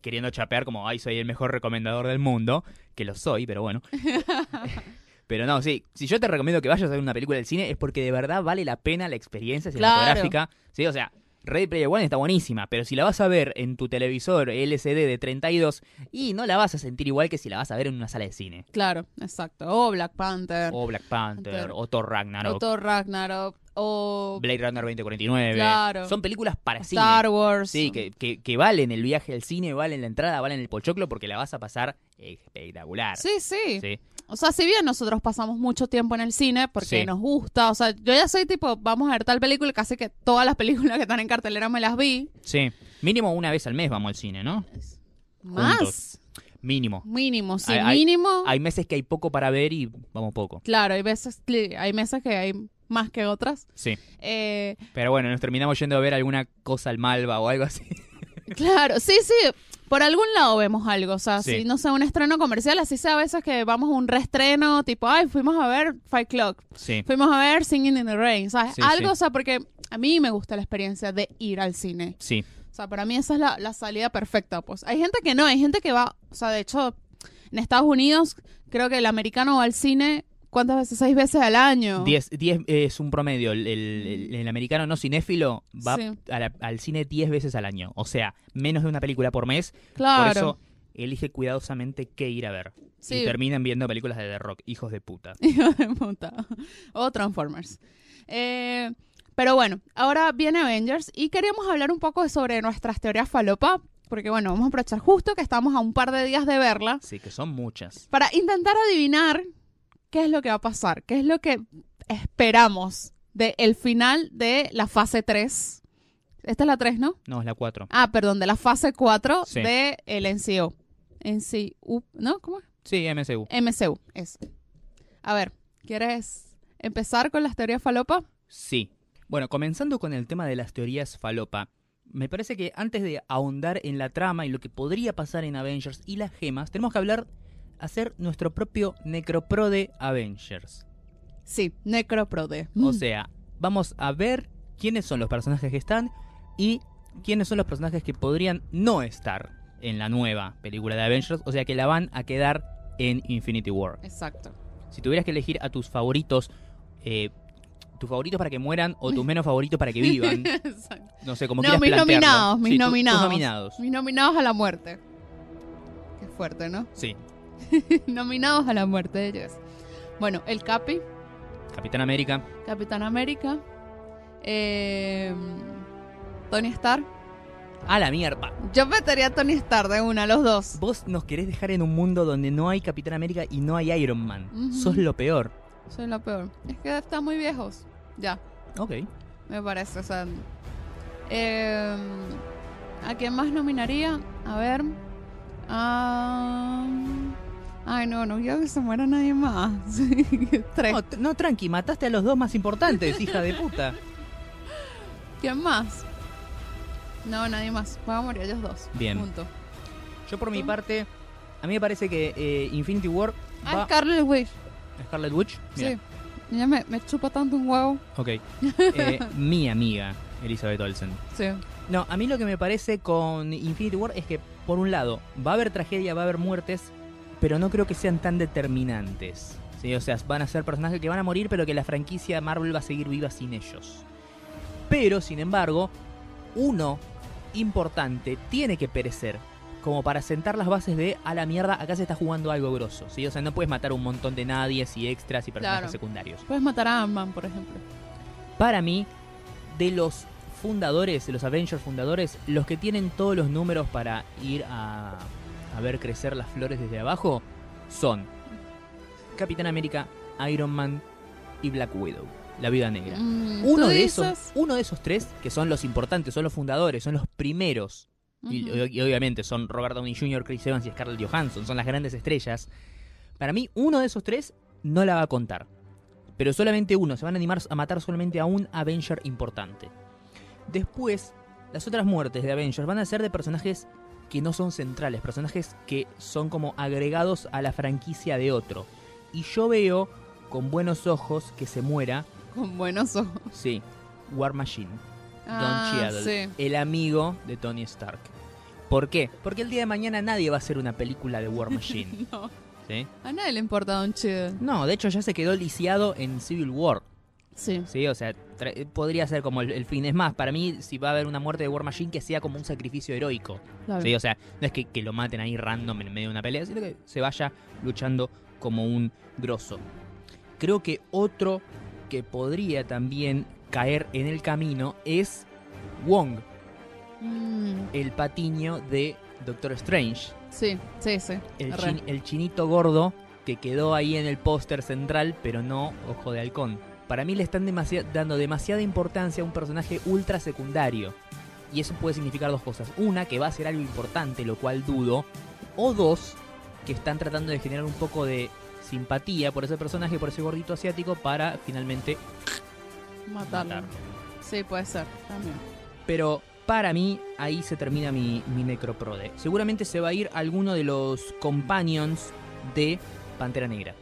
queriendo chapear como, ay, soy el mejor recomendador del mundo, que lo soy, pero bueno. [laughs] [laughs] pero no, sí, si yo te recomiendo que vayas a ver una película del cine es porque de verdad vale la pena la experiencia Claro. cinematográfica. Sí, o sea, Ready Player One está buenísima, pero si la vas a ver en tu televisor LCD de 32, y no la vas a sentir igual que si la vas a ver en una sala de cine. Claro, exacto. O Black Panther. O Black Panther, Panther. o Thor Ragnarok, O Thor Ragnarok. O Blade Runner 2049. Claro. Son películas para cine. Star Wars. Sí, que, que, que valen el viaje al cine, valen la entrada, valen el pochoclo porque la vas a pasar espectacular. Sí, sí, Sí. O sea, si bien nosotros pasamos mucho tiempo en el cine porque Sí. nos gusta, o sea, yo ya soy tipo, vamos a ver tal película, casi que todas las películas que están en cartelera me las vi. Sí. Mínimo una vez al mes vamos al cine, ¿no? Más. Juntos. Mínimo. Mínimo, sí, Hay- hay- mínimo. Hay meses que hay poco para ver y vamos poco. Claro, hay veces, hay meses que hay más que otras. Sí. Eh, Pero bueno, nos terminamos yendo a ver alguna cosa al Malva o algo así. [laughs] claro, sí, sí, por algún lado vemos algo, o sea, Sí. si no sea un estreno comercial, así sea a veces que vamos a un reestreno, tipo, ay, fuimos a ver Fight Club, Sí. fuimos a ver Singing in the Rain, ¿sabes? Sí, algo, o sea, porque a mí me gusta la experiencia de ir al cine. Sí. O sea, para mí esa es la, la salida perfecta. Pues hay gente que no, hay gente que va, o sea, de hecho, en Estados Unidos, creo que el americano va al cine, ¿cuántas veces? Seis veces al año. Diez, diez es un promedio. El, el- americano no cinéfilo va Sí. a la- al cine 10 veces al año. O sea, menos de una película por mes. Claro. Por eso elige cuidadosamente qué ir a ver. Sí. Y terminan viendo películas de The Rock, hijos de puta. [laughs] Hijo de puta. O Transformers. Eh, pero bueno, ahora viene Avengers y queríamos hablar un poco sobre nuestras teorías falopa, porque bueno, vamos a aprovechar justo que estamos a un par de días de verla Sí, que son muchas. para intentar adivinar qué es lo que va a pasar, qué es lo que esperamos del final de la fase 3. Esta es la 3, ¿no? No, es la 4. Ah, perdón, de la fase 4 Sí. de el NCO. NCU, ¿no? ¿Cómo es? Sí, MCU. MCU, eso. A ver, ¿quieres empezar con las teorías falopa? Sí. Bueno, comenzando con el tema de las teorías falopa, me parece que antes de ahondar en la trama y lo que podría pasar en Avengers y las gemas, tenemos que hablar, hacer nuestro propio necropro de Avengers. Sí, Necroprode. O sea, vamos a ver quiénes son los personajes que están y quiénes son los personajes que podrían no estar en la nueva película de Avengers, o sea que la van a quedar en Infinity War. Exacto. Si tuvieras que elegir a tus favoritos eh, tus favoritos para que mueran o tus menos favoritos para que vivan. [laughs] Exacto. No sé, como No, quieras mis plantearlo. nominados, mis Sí, tu- tus nominados. nominados. Mis nominados a la muerte. Qué fuerte, ¿no? Sí. [laughs] nominados a la muerte de ellos. Bueno, el Capi, Capitán América. Capitán América, eh, Tony Stark. A la mierda. Yo metería a Tony Stark de una, los dos. Vos nos querés dejar en un mundo donde no hay Capitán América y no hay Iron Man. Ujú. Sos lo peor. Soy la peor. Es que están muy viejos. Ya, Ok. me parece. O sea, eh, ¿a quién más nominaría? A ver. Ah, ay, no, no quiero que se muera nadie más. [laughs] Tres. No, no, tranqui, mataste a los dos más importantes, hija de puta. ¿Quién más? No, nadie más. Van a morir ellos dos. Bien. Punto. Yo por mi parte, a mí me parece que eh, Infinity War Ah, va Scarlet Witch. Scarlet Witch. Mira, Sí. Ella me, me chupa tanto un huevo. Ok. [laughs] Eh, mi amiga, Elizabeth Olsen. Sí. No, a mí lo que me parece con Infinity War es que, por un lado, va a haber tragedia, va a haber muertes, pero no creo que sean tan determinantes. ¿sí? O sea, van a ser personajes que van a morir, pero que la franquicia Marvel va a seguir viva sin ellos. Pero, sin embargo, uno importante tiene que perecer. Como para sentar las bases de a la mierda, acá se está jugando algo grosso. ¿sí? O sea, no puedes matar un montón de nadies y extras y personajes Claro. secundarios. Puedes matar a Ant-Man, por ejemplo. Para mí, de los fundadores, de los Avengers fundadores, los que tienen todos los números para ir a, a ver crecer las flores desde abajo son Capitán América, Iron Man y Black Widow, la Viuda Negra. Mm, Uno ¿tú de, dices? esos, uno de esos tres, que son los importantes, son los fundadores, son los primeros, y, y obviamente son Robert Downey Jr., Chris Evans y Scarlett Johansson, son las grandes estrellas. Para mí, uno de esos tres no la va a contar. Pero solamente uno, se van a animar a matar solamente a un Avenger importante. Después, las otras muertes de Avengers van a ser de personajes que no son centrales, personajes que son como agregados a la franquicia de otro. Y yo veo con buenos ojos que se muera, Con buenos ojos. sí, War Machine. Ah, Don Cheadle, sí. el amigo de Tony Stark. ¿Por qué? Porque el día de mañana nadie va a hacer una película de War [laughs] Machine. No. ¿sí? A nadie le importa Don Cheadle. No, de hecho ya se quedó lisiado en Civil War. Sí. ¿sí? O sea, podría ser como el, el fin. Es más, para mí, si va a haber una muerte de War Machine, que sea como un sacrificio heroico. Claro. ¿sí? O sea, no es que, que lo maten ahí random en medio de una pelea, sino que se vaya luchando como un grosso. Creo que otro que podría también caer en el camino es Wong, Mm, el patiño de Doctor Strange. sí, sí, sí. El, chin- el chinito gordo que quedó ahí en el póster central, pero no ojo de halcón. Para mí le están demasi- dando demasiada importancia a un personaje ultra secundario. Y eso puede significar dos cosas. Una, que va a ser algo importante, lo cual dudo. O dos, que están tratando de generar un poco de simpatía por ese personaje, por ese gordito asiático, para finalmente Matarlo. matarlo. Sí, puede ser. También. Pero para mí, ahí se termina mi, mi necroprode. Seguramente se va a ir alguno de los companions de Pantera Negra.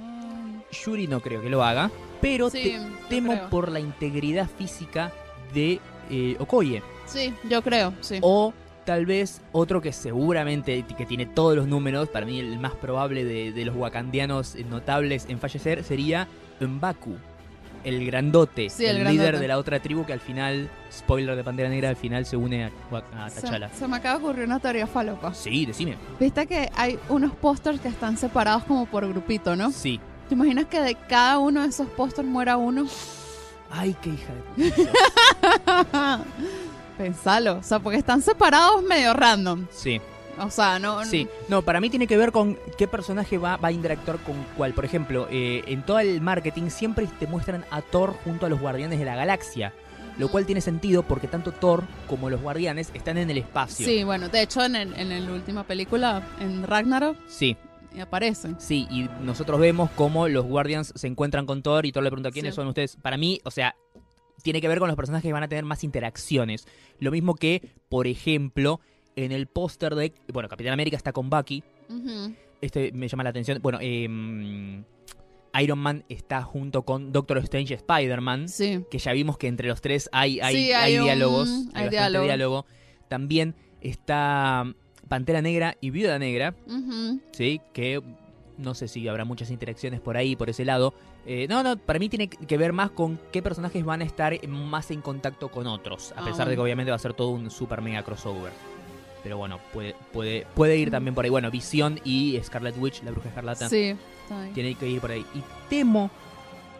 Ah, Yuri no creo que lo haga, pero Sí, te- temo creo. por la integridad física de eh, Okoye. Sí, yo creo, sí. O tal vez otro que seguramente que tiene todos los números, para mí el más probable de, de los wakandianos notables en fallecer sería Mbaku. El grandote, Sí, el líder grandote. de la otra tribu que al final, spoiler de Pantera Negra, al final se une a, a se, T'Challa. se me acaba de ocurrir una teoría falopa. Sí, decime. Viste que hay unos pósters que están separados como por grupito, ¿no? Sí. ¿Te imaginas que de cada uno de esos pósters muera uno? Ay, qué hija de [laughs] puta. Pensalo. O sea, porque están separados medio random. Sí. O sea, no. Sí, no, para mí tiene que ver con qué personaje va, va a interactuar con cuál. Por ejemplo, eh, en todo el marketing siempre te muestran a Thor junto a los Guardianes de la Galaxia. Lo cual tiene sentido porque tanto Thor como los Guardianes están en el espacio. Sí, bueno, de hecho en, el- en la última película, en Ragnarok, Sí, aparecen. sí, y nosotros vemos cómo los Guardians se encuentran con Thor y Thor le pregunta quiénes Sí. son ustedes. Para mí, o sea, tiene que ver con los personajes que van a tener más interacciones. Lo mismo que, por ejemplo, en el póster de. Bueno, Capitán América está con Bucky. Este me llama la atención. Bueno, em, Iron Man está junto con Doctor Strange y Spider-Man. Sí. Que ya vimos que entre los tres hay, hay, Sí, hay hay un- diálogos. hay bastante diálogo. diálogo. También está Pantera Negra y Viuda Negra. ¿sí? Que No sé si habrá muchas interacciones por ahí, por ese lado. Eh, no, no, para mí tiene que ver más con qué personajes van a estar más en contacto con otros. A pesar de que obviamente va a ser todo un super mega crossover. Pero bueno, puede, puede, puede ir también por ahí. Bueno, Visión y Scarlet Witch, la bruja escarlata, Sí, tiene que ir por ahí. Y temo,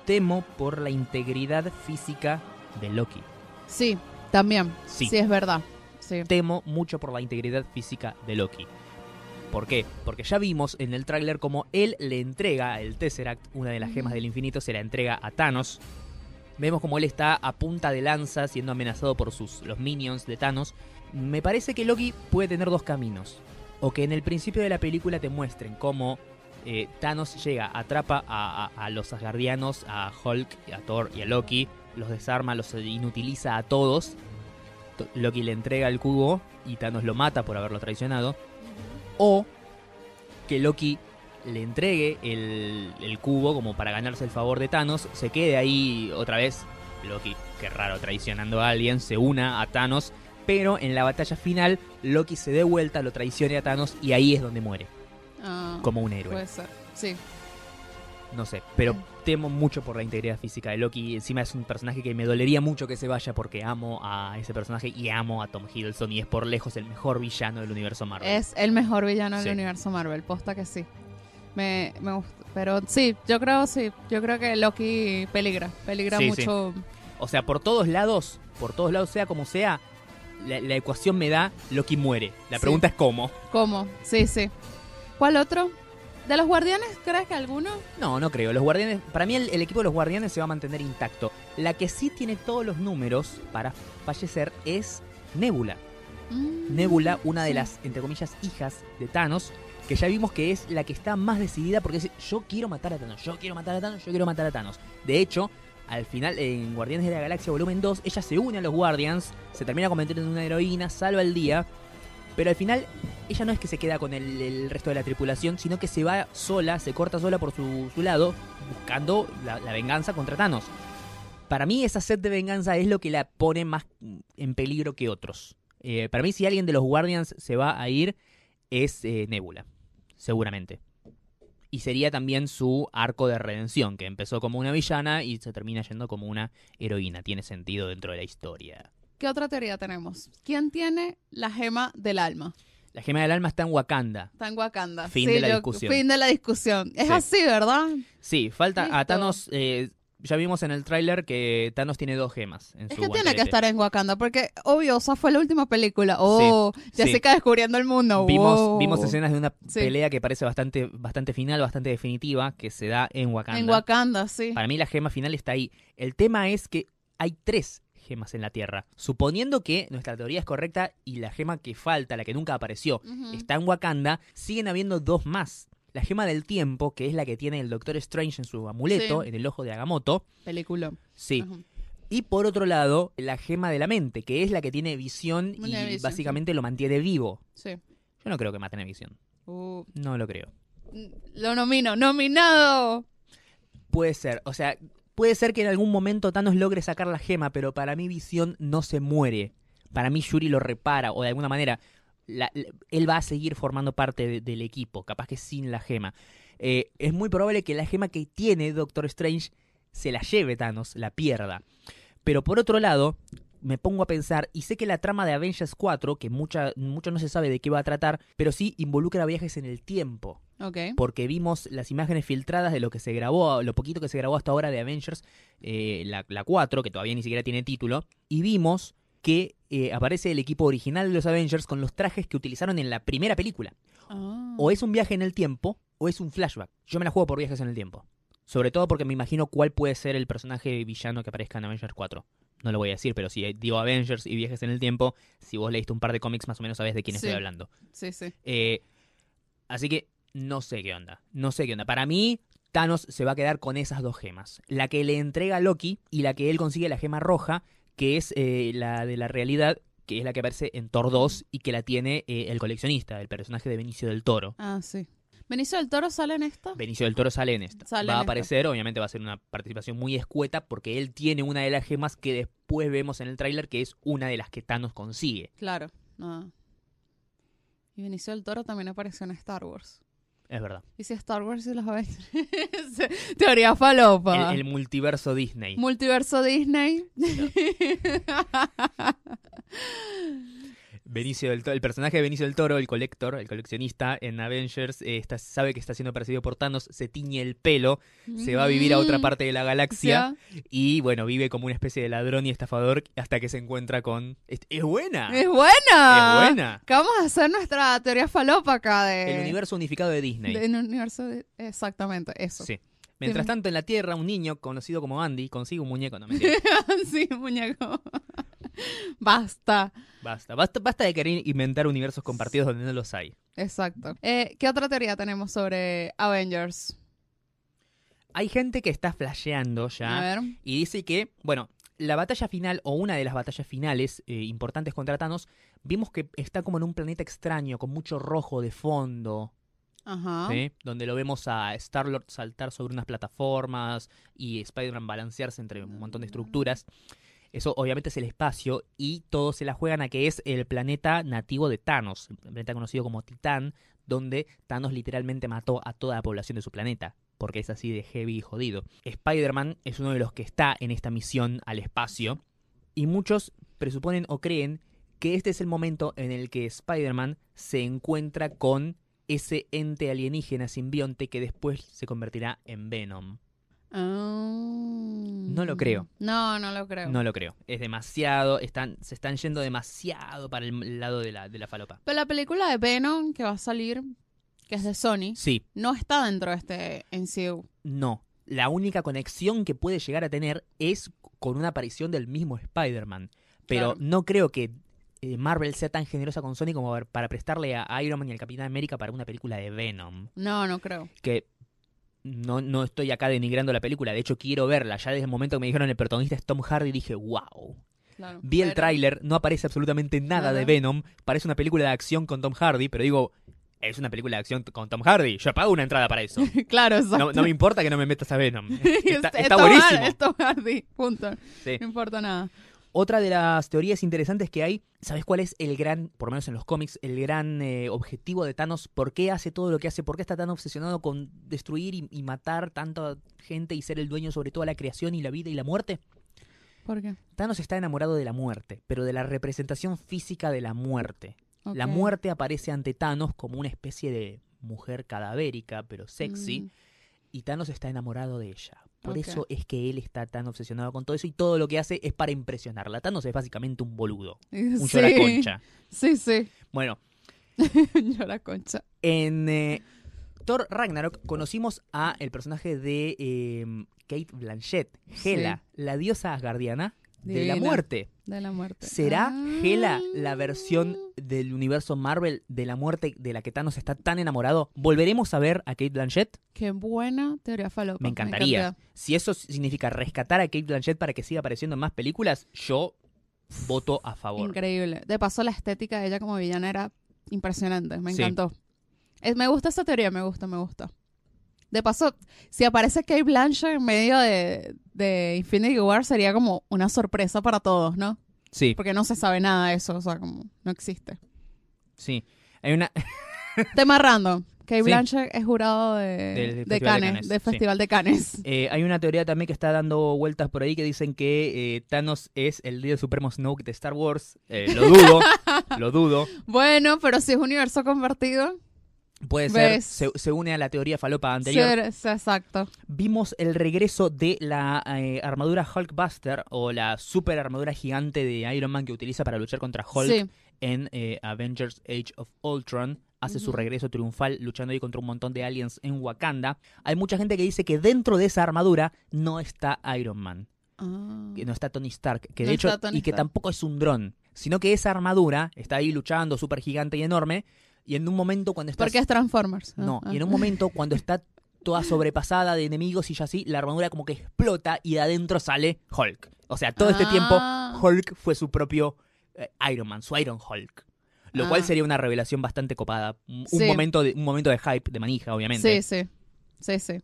temo por la integridad física de Loki. Sí, también. Sí. Sí, es verdad. Sí. temo mucho por la integridad física de Loki. ¿Por qué? Porque ya vimos en el tráiler como él le entrega el Tesseract, una de las gemas del infinito, se la entrega a Thanos. Vemos como él está a punta de lanza siendo amenazado por sus, los minions de Thanos. Me parece que Loki puede tener dos caminos. O que en el principio de la película te muestren cómo eh, Thanos llega, atrapa a, a- a los Asgardianos, a Hulk, a Thor y a Loki, los desarma, los inutiliza a todos. Loki le entrega el cubo y Thanos lo mata por haberlo traicionado. O que Loki le entregue el, el cubo como para ganarse el favor de Thanos, se quede ahí otra vez. Loki, qué raro, traicionando a alguien, se una a Thanos, pero en la batalla final Loki se dé vuelta, lo traicione a Thanos y ahí es donde muere, Ah, como un héroe. Puede ser. Sí. No sé, pero temo mucho por la integridad física de Loki. Encima es un personaje que me dolería mucho que se vaya porque amo a ese personaje y amo a Tom Hiddleston y es por lejos el mejor villano del universo Marvel. Es el mejor villano del universo Marvel, posta que sí. Me, me gusta. Pero sí, yo creo sí. Yo creo que Loki peligra. Peligra Sí, sí. mucho. O sea, por todos lados, por todos lados, sea como sea, la, la ecuación me da Loki muere. La pregunta es cómo. ¿Cómo? Sí, sí. ¿Cuál otro? ¿De los guardianes crees que alguno? No, no creo. Los guardianes, para mí el, el equipo de los guardianes se va a mantener intacto. La que sí tiene todos los números para fallecer es Nebula. Mm, Nebula, una de las, entre comillas, hijas de Thanos, que ya vimos que es la que está más decidida porque dice, yo quiero matar a Thanos, yo quiero matar a Thanos, yo quiero matar a Thanos. De hecho, al final, en Guardianes de la Galaxia Volumen 2, ella se une a los Guardians, se termina convirtiendo en una heroína, salva el día, pero al final ella no es que se queda con el, resto de la tripulación, sino que se va sola, se corta sola por su, lado, buscando la, la venganza contra Thanos. Para mí esa sed de venganza es lo que la pone más en peligro que otros. Eh, para mí si alguien de los Guardians se va a ir es eh, Nebula, seguramente. Y sería también su arco de redención, que empezó como una villana y se termina yendo como una heroína. Tiene sentido dentro de la historia. ¿Qué otra teoría tenemos? ¿Quién tiene la gema del alma? La gema del alma está en Wakanda. Está en Wakanda. Fin Sí, de la yo- discusión. Fin de la discusión. Es Sí. así, ¿verdad? Sí, falta a. Thanos. eh, ya vimos en el tráiler que Thanos tiene dos gemas en Es su que tiene que estar en Wakanda, porque obvio, esa fue la última película. Oh, sí. Jessica descubriendo el mundo. Vimos, wow. vimos escenas de una Sí. pelea que parece bastante, bastante final, bastante definitiva, que se da en Wakanda. En Wakanda, sí. Para mí la gema final está ahí. El tema es que hay tres gemas en la Tierra. Suponiendo que nuestra teoría es correcta y la gema que falta, la que nunca apareció, está en Wakanda, siguen habiendo dos más. La gema del tiempo, que es la que tiene el Doctor Strange en su amuleto, Sí. en el ojo de Agamotto. Película. Sí. Y por otro lado, la gema de la mente, que es la que tiene visión y visión, básicamente lo mantiene vivo. Sí. Yo no creo que maten a visión. Uh, No lo creo. lo nomino. ¡Nominado! Puede ser, o sea, puede ser que en algún momento Thanos logre sacar la gema, pero para mí Visión no se muere. Para mí Yuri lo repara, o de alguna manera él va a seguir formando parte de- del equipo, capaz que sin la gema. Eh, es muy probable que la gema que tiene Doctor Strange se la lleve Thanos, la pierda. Pero por otro lado, me pongo a pensar, y sé que la trama de Avengers 4, que mucha, mucho no se sabe de qué va a tratar, pero sí involucra viajes en el tiempo Ok. porque vimos las imágenes filtradas de lo que se grabó, lo poquito que se grabó hasta ahora de Avengers, eh, la, la 4, que todavía ni siquiera tiene título, y vimos que eh, aparece el equipo original de los Avengers con los trajes que utilizaron en la primera película. Ah. O es un viaje en el tiempo, o es un flashback. Yo me la juego por viajes en el tiempo. Sobre todo porque me imagino cuál puede ser el personaje villano que aparezca en Avengers 4. No lo voy a decir, pero si digo Avengers y viajes en el tiempo, si vos leíste un par de cómics más o menos sabés de quién Sí. estoy hablando. Sí, sí. Eh, así que no sé qué onda. No sé qué onda. Para mí, Thanos se va a quedar con esas dos gemas. La que le entrega Loki y la que él consigue la gema roja, que es eh, la de la realidad, que es la que aparece en Thor 2 y que la tiene eh, el coleccionista, el personaje de Benicio del Toro. Ah, sí. ¿Benicio del Toro sale en esta? Benicio del Toro sale en esta. Sale va a en aparecer, obviamente va a ser una participación muy escueta porque él tiene una de las gemas que después vemos en el tráiler que es una de las que Thanos consigue. Claro. Ah. Y Benicio del Toro también apareció en Star Wars. es verdad. ¿Y si Star Wars y los Avengers? [laughs] Teoría falopa. El, el multiverso Disney. Multiverso Disney. [laughs] Benicio del Toro- el personaje de Benicio del Toro, el colector, el coleccionista en Avengers, eh, está- sabe que está siendo perseguido por Thanos, se tiñe el pelo, se va a vivir a otra Mm. parte de la galaxia y bueno, vive como una especie de ladrón y estafador hasta que se encuentra con... ¡Es, es buena! ¡Es buena! ¡Es buena! Que vamos a hacer nuestra teoría falopa acá de... El universo unificado de Disney. de- un universo de- Exactamente, eso. Sí. Mientras tanto, en la Tierra, un niño conocido como Andy consigue un muñeco. No, mentira. [laughs] sí, muñeco. [laughs] Basta. basta, basta. Basta de querer inventar universos compartidos donde no los hay. Exacto. Eh, ¿Qué otra teoría tenemos sobre Avengers? Hay gente que está flasheando ya A ver. y dice que, bueno, la batalla final o una de las batallas finales eh, importantes contra Thanos, vimos que está como en un planeta extraño, con mucho rojo de fondo, Ajá. ¿sí? donde lo vemos a Star-Lord saltar sobre unas plataformas y Spider-Man balancearse entre un montón de estructuras. Eso obviamente es el espacio y todos se la juegan a que es el planeta nativo de Thanos, el planeta conocido como Titán, donde Thanos literalmente mató a toda la población de su planeta, porque es así de heavy y jodido. Spider-Man es uno de los que está en esta misión al espacio y muchos presuponen o creen que este es el momento en el que Spider-Man se encuentra con ese ente alienígena simbionte que después se convertirá en Venom. No lo creo. No, no lo creo. No lo creo. Es demasiado, están, se están yendo demasiado para el lado de la, de la falopa. Pero la película de Venom que va a salir, que es de Sony, Sí, no está dentro de este MCU. no. La única conexión que puede llegar a tener es con una aparición del mismo Spider-Man. Pero Claro. no creo que eh, Marvel sea tan generosa con Sony como para prestarle a Iron Man y al Capitán América para una película de Venom. No, no creo. que no, no estoy acá denigrando la película, de hecho quiero verla. Ya desde el momento que me dijeron el protagonista es Tom Hardy dije, wow. Claro. Vi el tráiler, no aparece absolutamente nada, Nada. de Venom, parece una película de acción con Tom Hardy, pero digo, es una película de acción con Tom Hardy, yo pago una entrada para eso. [laughs] claro, exacto. No, no me importa que no me metas a Venom. [laughs] Está, buenísimo. Es Tom Hardy, punto. Sí. No importa nada. Otra de las teorías interesantes que hay, ¿sabes cuál es el gran, por lo menos en los cómics, el gran eh, objetivo de Thanos? ¿Por qué hace todo lo que hace? ¿Por qué está tan obsesionado con destruir y, y matar tanta gente y ser el dueño sobre toda la creación y la vida y la muerte? ¿Por qué? Thanos está enamorado de la muerte, pero de la representación física de la muerte. La muerte aparece ante Thanos como una especie de mujer cadavérica, pero sexy, Mm, y Thanos está enamorado de ella. Por eso es que él está tan obsesionado con todo eso y todo lo que hace es para impresionarla. Thanos es básicamente un boludo, un [laughs] sí. lloraconcha. Sí, sí. Bueno, [laughs] Llora concha. en eh, Thor Ragnarok conocimos a el personaje de eh, Kate Blanchett, Hela, la diosa asgardiana de la muerte. De la muerte. ¿Será Ah. Hela la versión del universo Marvel de la muerte de la que Thanos está tan enamorado? ¿Volveremos a ver a Kate Blanchett? Qué buena teoría falopa. Me encantaría. encanta. Si eso significa rescatar a Kate Blanchett para que siga apareciendo en más películas, yo voto a favor. Increíble. De paso, la estética de ella como villana era impresionante. Me Sí. encantó. Es- me gusta esa teoría, me gusta, me gusta. De paso, si aparece Kate Blanchett en medio de, de Infinity War, sería como una sorpresa para todos, ¿no? Sí, Porque no se sabe nada de eso, o sea, como no existe. sí. Hay una. [laughs] Tema random. Kate Sí. Blanchett es jurado de, Del de Cannes, del sí. Festival de Cannes. eh, hay una teoría también que está dando vueltas por ahí que dicen que eh, Thanos es el líder supremo Snoke de Star Wars. Eh, lo dudo, [laughs] lo dudo. Bueno, pero si es universo convertido, Puede ser, se, se une a la teoría falopa anterior. ser- exacto. Vimos el regreso de la eh, armadura Hulkbuster o la super armadura gigante de Iron Man que utiliza para luchar contra Hulk Sí. en eh, Avengers Age of Ultron. Hace su regreso triunfal luchando ahí contra un montón de aliens en Wakanda. Hay mucha gente que dice que dentro de esa armadura no está Iron Man, Ah. que no está Tony Stark, que de No hecho y que tampoco es un dron, sino que esa armadura está ahí luchando súper gigante y enorme y en un momento cuando está Porque es Transformers. Ah, no, ah. y en un momento [laughs] cuando está toda sobrepasada de enemigos y ya así, la armadura como que explota y de adentro sale Hulk. O sea, todo este Ah. tiempo Hulk fue su propio eh, Iron Man, su Iron Hulk. Lo Ah. cual sería una revelación bastante copada. Un, un Sí. momento de, un momento de hype, de manija, obviamente. Sí, sí. Sí, sí.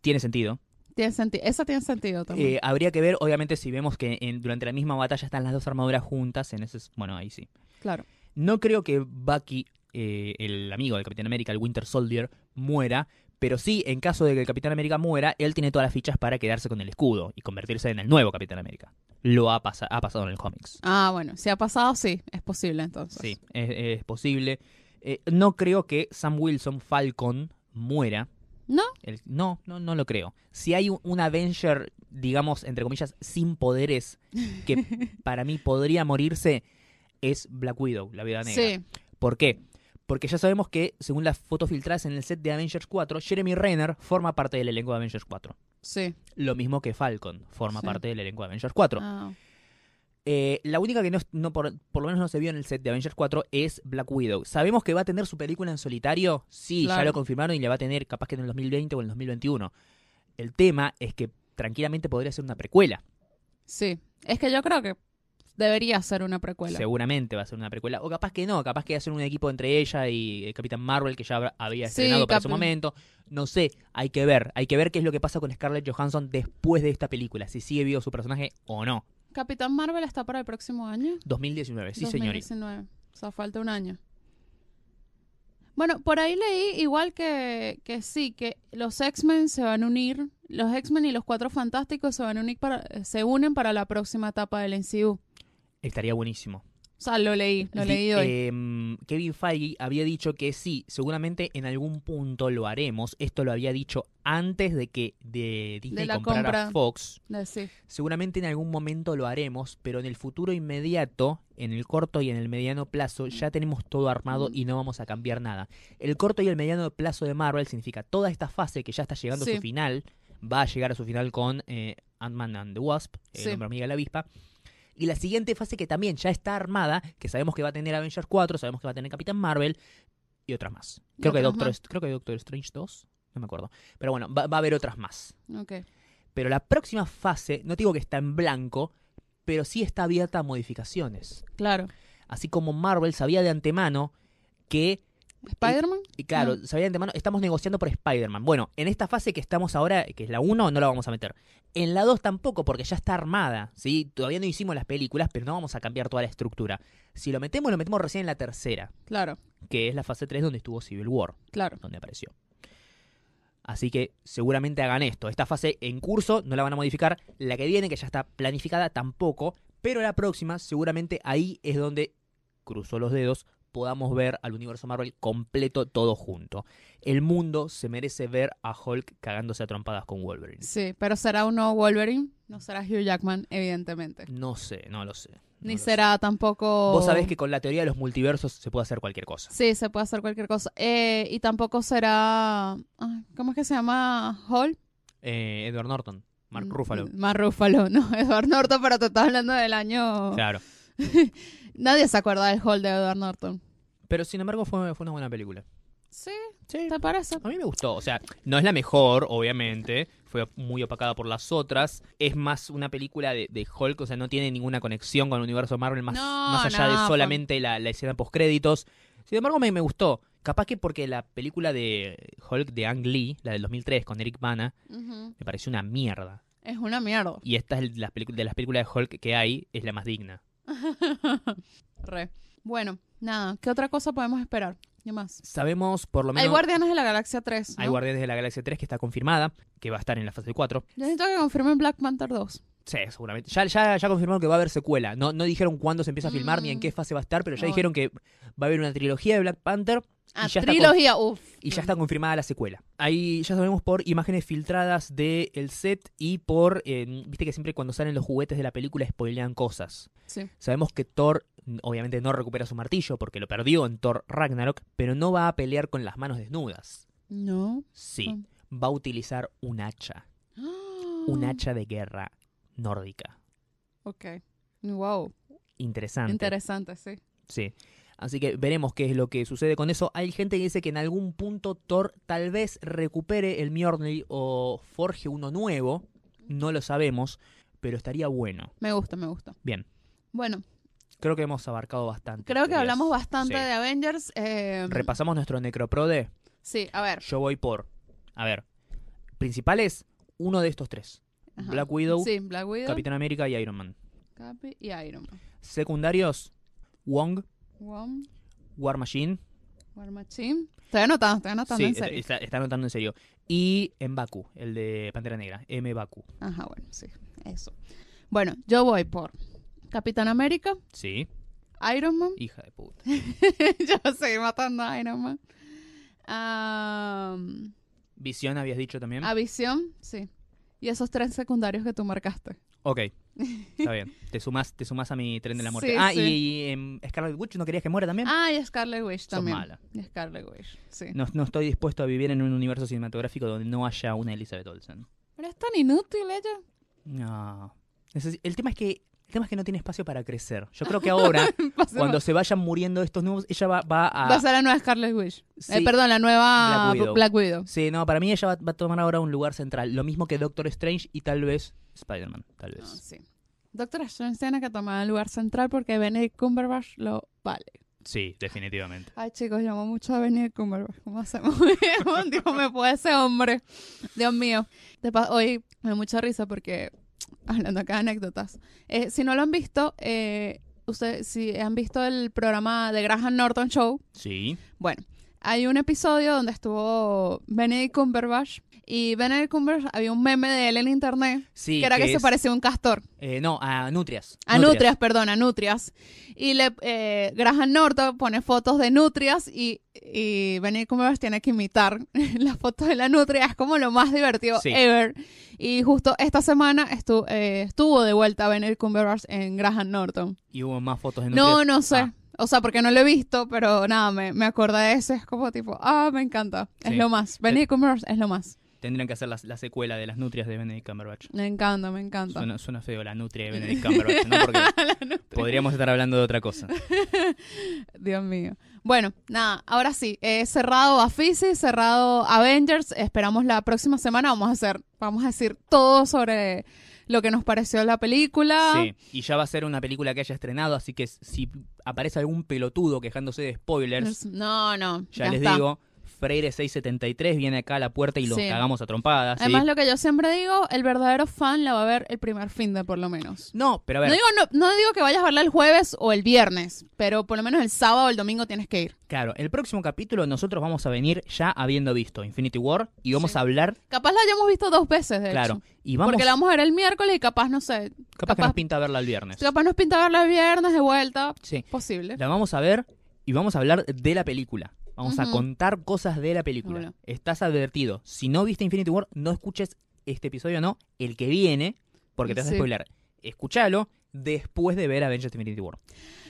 Tiene sentido. Tiene sentido. Eso tiene sentido también. Eh, habría que ver, obviamente, si vemos que en- durante la misma batalla están las dos armaduras juntas. En ese, bueno, ahí sí. claro. No creo que Bucky eh, el amigo del Capitán América, el Winter Soldier, muera, pero sí, en caso de que el Capitán América muera, él tiene todas las fichas para quedarse con el escudo y convertirse en el nuevo Capitán América. Lo ha, ha pasado en el cómics. Ah, bueno, si ha pasado, sí, es posible entonces. Sí, es, es posible. Eh, no creo que Sam Wilson, Falcon, muera. ¿No? El- no, no, no lo creo. Si hay un, un Avenger, digamos, entre comillas, sin poderes, que [laughs] para mí podría morirse, es Black Widow, la vida negra. Sí, ¿Por qué? Porque ya sabemos que, según las fotos filtradas en el set de Avengers 4, Jeremy Renner forma parte del elenco de Avengers 4. sí. Lo mismo que Falcon forma Sí. parte del elenco de Avengers 4. Ah, Eh, la única que no, no por, por lo menos no se vio en el set de Avengers 4 es Black Widow. ¿Sabemos que va a tener su película en solitario? Sí, ya Claro. lo confirmaron y la va a tener capaz que en el 2020 o en el 2021. El tema es que tranquilamente podría ser una precuela. sí. Es que yo creo que debería ser una precuela. Seguramente va a ser una precuela. O capaz que no, capaz que hacen un equipo entre ella y el Capitán Marvel que ya había Sí, estrenado para su momento. No sé, hay que ver. Hay que ver qué es lo que pasa con Scarlett Johansson después de esta película. Si sigue vivo su personaje o no. Capitán Marvel está para el próximo año. 2019, sí señorita. 2019. O sea, falta un año. Bueno, por ahí leí igual que, que sí, que los X-Men se van a unir, los X-Men y los Cuatro Fantásticos se van a unir para, se unen para la próxima etapa del MCU. Estaría buenísimo. O sea, lo leí, lo leí hoy. em, Kevin Feige había dicho que sí, seguramente en algún punto lo haremos. Esto lo había dicho antes de que de Disney la comprara compra. Fox. De- sí. Seguramente en algún momento lo haremos, pero en el futuro inmediato, en el corto y en el mediano plazo, ya tenemos todo armado y no vamos a cambiar nada. El corto y el mediano plazo de Marvel significa toda esta fase que ya está llegando a su final, va a llegar a su final con eh, Ant-Man and the Wasp, el Sí. hombre hormiga y la avispa. Y la siguiente fase que también ya está armada, que sabemos que va a tener Avengers 4, sabemos que va a tener Capitán Marvel y otras más. Creo que, Doctor, más. creo que Doctor Strange 2, no me acuerdo. Pero bueno, va- va a haber otras más. Ok. Pero la próxima fase, no digo que está en blanco, pero sí está abierta a modificaciones. Claro. Así como Marvel sabía de antemano que, ¿Spider-Man? y claro, No. sabía de antemano, estamos negociando por Spider-Man. Bueno, en esta fase que estamos ahora, que es la 1, no la vamos a meter. En la 2 tampoco, porque ya está armada, ¿sí? Todavía no hicimos las películas, pero no vamos a cambiar toda la estructura. Si lo metemos, lo metemos recién en la tercera, Claro, que es la fase 3 donde estuvo Civil War. claro. donde apareció. Así que seguramente hagan esto. Esta fase en curso no la van a modificar. La que viene, que ya está planificada, tampoco. Pero la próxima, seguramente ahí es donde, cruzo los dedos, podamos ver al universo Marvel completo todo junto. El mundo se merece ver a Hulk cagándose a trompadas con Wolverine. Sí, pero será un nuevo Wolverine, no será Hugh Jackman, evidentemente. No sé, no lo sé. no Ni sé. será tampoco... Vos sabés que con la teoría de los multiversos se puede hacer cualquier cosa. Sí, se puede hacer cualquier cosa. Eh, y tampoco será... ¿Cómo es que se llama? ¿Hall? Eh, Edward Norton, Mark Mm, Ruffalo. Mark Ruffalo, [laughs] no, Edward Norton, pero te estás hablando del año... Claro. [laughs] Nadie se acuerda del Hall de Edward Norton. Pero sin embargo fue, fue una buena película. Sí, Sí, ¿te parece? A mí me gustó, o sea, no es la mejor, obviamente, fue muy opacada por las otras, es más una película de, de Hulk, o sea, no tiene ninguna conexión con el universo Marvel más, No, más allá no, de fue- solamente la, la escena postcréditos. Sin embargo, me, me gustó. Capaz que porque la película de Hulk de Ang Lee, la del 2003 con Eric Bana, me pareció una mierda. Es una mierda. Y esta es la de las películas de Hulk que hay, es la más digna. [laughs] Re. Bueno, nada, ¿qué otra cosa podemos esperar? ¿Qué más? Sabemos por lo menos... Hay Guardianes de la Galaxia 3, ¿no? hay Guardianes de la Galaxia 3 que está confirmada, que va a estar en la fase 4. Yo necesito que confirmen Black Panther 2. Sí, seguramente. Ya, ya, ya confirmaron que va a haber secuela. No, no dijeron cuándo se empieza a filmar ni en Mm. qué fase va a estar, pero ya dijeron que va a haber una trilogía de Black Panther Ah, ya está trilogía, uff. y ya está confirmada la secuela. Ahí ya sabemos por imágenes filtradas del set y por. eh, Viste que siempre cuando salen los juguetes de la película spoilean cosas. Sí. Sabemos que Thor, obviamente, no recupera su martillo porque lo perdió en Thor Ragnarok, pero no va a pelear con las manos desnudas. No. Sí, va a utilizar un hacha. Un hacha de guerra nórdica. Ok. Wow. Interesante. Interesante, sí. Sí. Así que veremos qué es lo que sucede con eso. Hay gente que dice que en algún punto Thor tal vez recupere el Mjolnir o forje uno nuevo. No lo sabemos, pero estaría bueno. Me gusta, me gusta. Bien, Bueno, creo que hemos abarcado bastante. creo que teorías. hablamos bastante Sí. de Avengers. eh, Repasamos nuestro Necroprode. Sí, a ver. Yo voy por. A ver. Principales, uno de estos tres: Ajá. Black Widow, Sí, Black Widow, Capitán América y Iron Man. Capi y Iron Man. Secundarios: Wong, Wong, War Machine, War Machine. Estoy anotando, estoy anotando Sí, en serio. está- está anotando en serio. Y en Baku, el de Pantera Negra, M. Baku. Ajá, bueno, sí, eso. Bueno, yo voy por Capitán América, Sí, Iron Man. hija de puta. [laughs] yo seguí matando a Iron Man. Visión habías dicho también. a Visión, sí. Y esos tres secundarios que tú marcaste. Ok, [laughs] está bien. Te sumas, te sumas a mi tren de la muerte. Sí, ah, sí. y, em, Scarlet Witch, ¿no querías que muera también? Ah, y Scarlet Witch también. mala. Y Scarlet Witch, sí. No, no estoy dispuesto a vivir en un universo cinematográfico donde no haya una Elizabeth Olsen. Pero es tan inútil ella. No. El tema es que el tema es que no tiene espacio para crecer. Yo creo que ahora, [laughs] cuando se vayan muriendo estos nuevos, ella va, va a. va a ser la nueva Scarlet Witch. Sí. Eh, perdón, la nueva Black Widow. Black Widow. Sí, no, para mí ella va, va a tomar ahora un lugar central. Lo mismo que Doctor Strange y tal vez Spider-Man. Tal vez. sí. Doctor Strange tiene que tomar el lugar central porque Benedict Cumberbatch lo vale. Sí, definitivamente. Ay, chicos, llamo mucho a Benedict Cumberbatch. ¿Cómo hacemos? [laughs] Dios, me puede ese hombre. Dios mío. Hoy me da mucha risa porque, [laughs] hablando acá de anécdotas, eh, si no lo han visto, eh, ustedes, si han visto el programa de Graham Norton Show, Sí. bueno, hay un episodio donde estuvo Benedict Cumberbatch y Benedict Cumberbatch, había un meme de él en internet Sí. que era que, se es- parecía a un castor. eh, no, a Nutrias. A nutrias, perdón, a nutrias. Y le, eh, Graham Norton pone fotos de nutrias y, y Benedict Cumberbatch tiene que imitar [laughs] las fotos de la nutria. Es como lo más divertido Sí. ever. Y justo esta semana estu- eh, estuvo de vuelta Benedict Cumberbatch en Graham Norton. Y hubo más fotos de Nutrias. No, no sé. Ah, O sea, porque no lo he visto, pero nada, me, me de eso. Es como tipo, ah, me encanta. Es Sí. lo más. Benedict Cumberbatch es lo más. tendrían que hacer la, la secuela de las Nutrias de Benedict Cumberbatch. Me encanta, me encanta. Suena, suena feo la Nutria de Benedict [laughs] Cumberbatch, ¿no? Porque [laughs] podríamos estar hablando de otra cosa. [laughs] Dios mío. Bueno, nada, ahora sí, eh, cerrado Bafisi, cerrado Avengers. Esperamos la próxima semana. Vamos a hacer, vamos a decir todo sobre lo que nos pareció la película. Sí, y ya va a ser una película que haya estrenado, así que si aparece algún pelotudo quejándose de spoilers, No, no. ya, ya les está. digo, Freire 673 viene acá a la puerta y los Sí. cagamos a trompadas. ¿sí? Además, lo que yo siempre digo, el verdadero fan la va a ver el primer fin de por lo menos. No, pero a ver, No digo, no, no digo que vayas a verla el jueves o el viernes, pero por lo menos el sábado o el domingo tienes que ir. claro, el próximo capítulo nosotros vamos a venir ya habiendo visto Infinity War y vamos Sí. a hablar, Capaz la hayamos visto dos veces, de claro, hecho. y vamos, Porque la vamos a ver el miércoles y capaz, no sé, capaz, que nos pinta verla el viernes. capaz nos pinta verla el viernes de vuelta. Sí, Posible. la vamos a ver y vamos a hablar de la película. Vamos a contar cosas de la película. Estás advertido. Si no viste Infinity War, no escuches este episodio, no, el que viene, porque te vas a spoiler. Escúchalo después de ver Avengers Infinity War.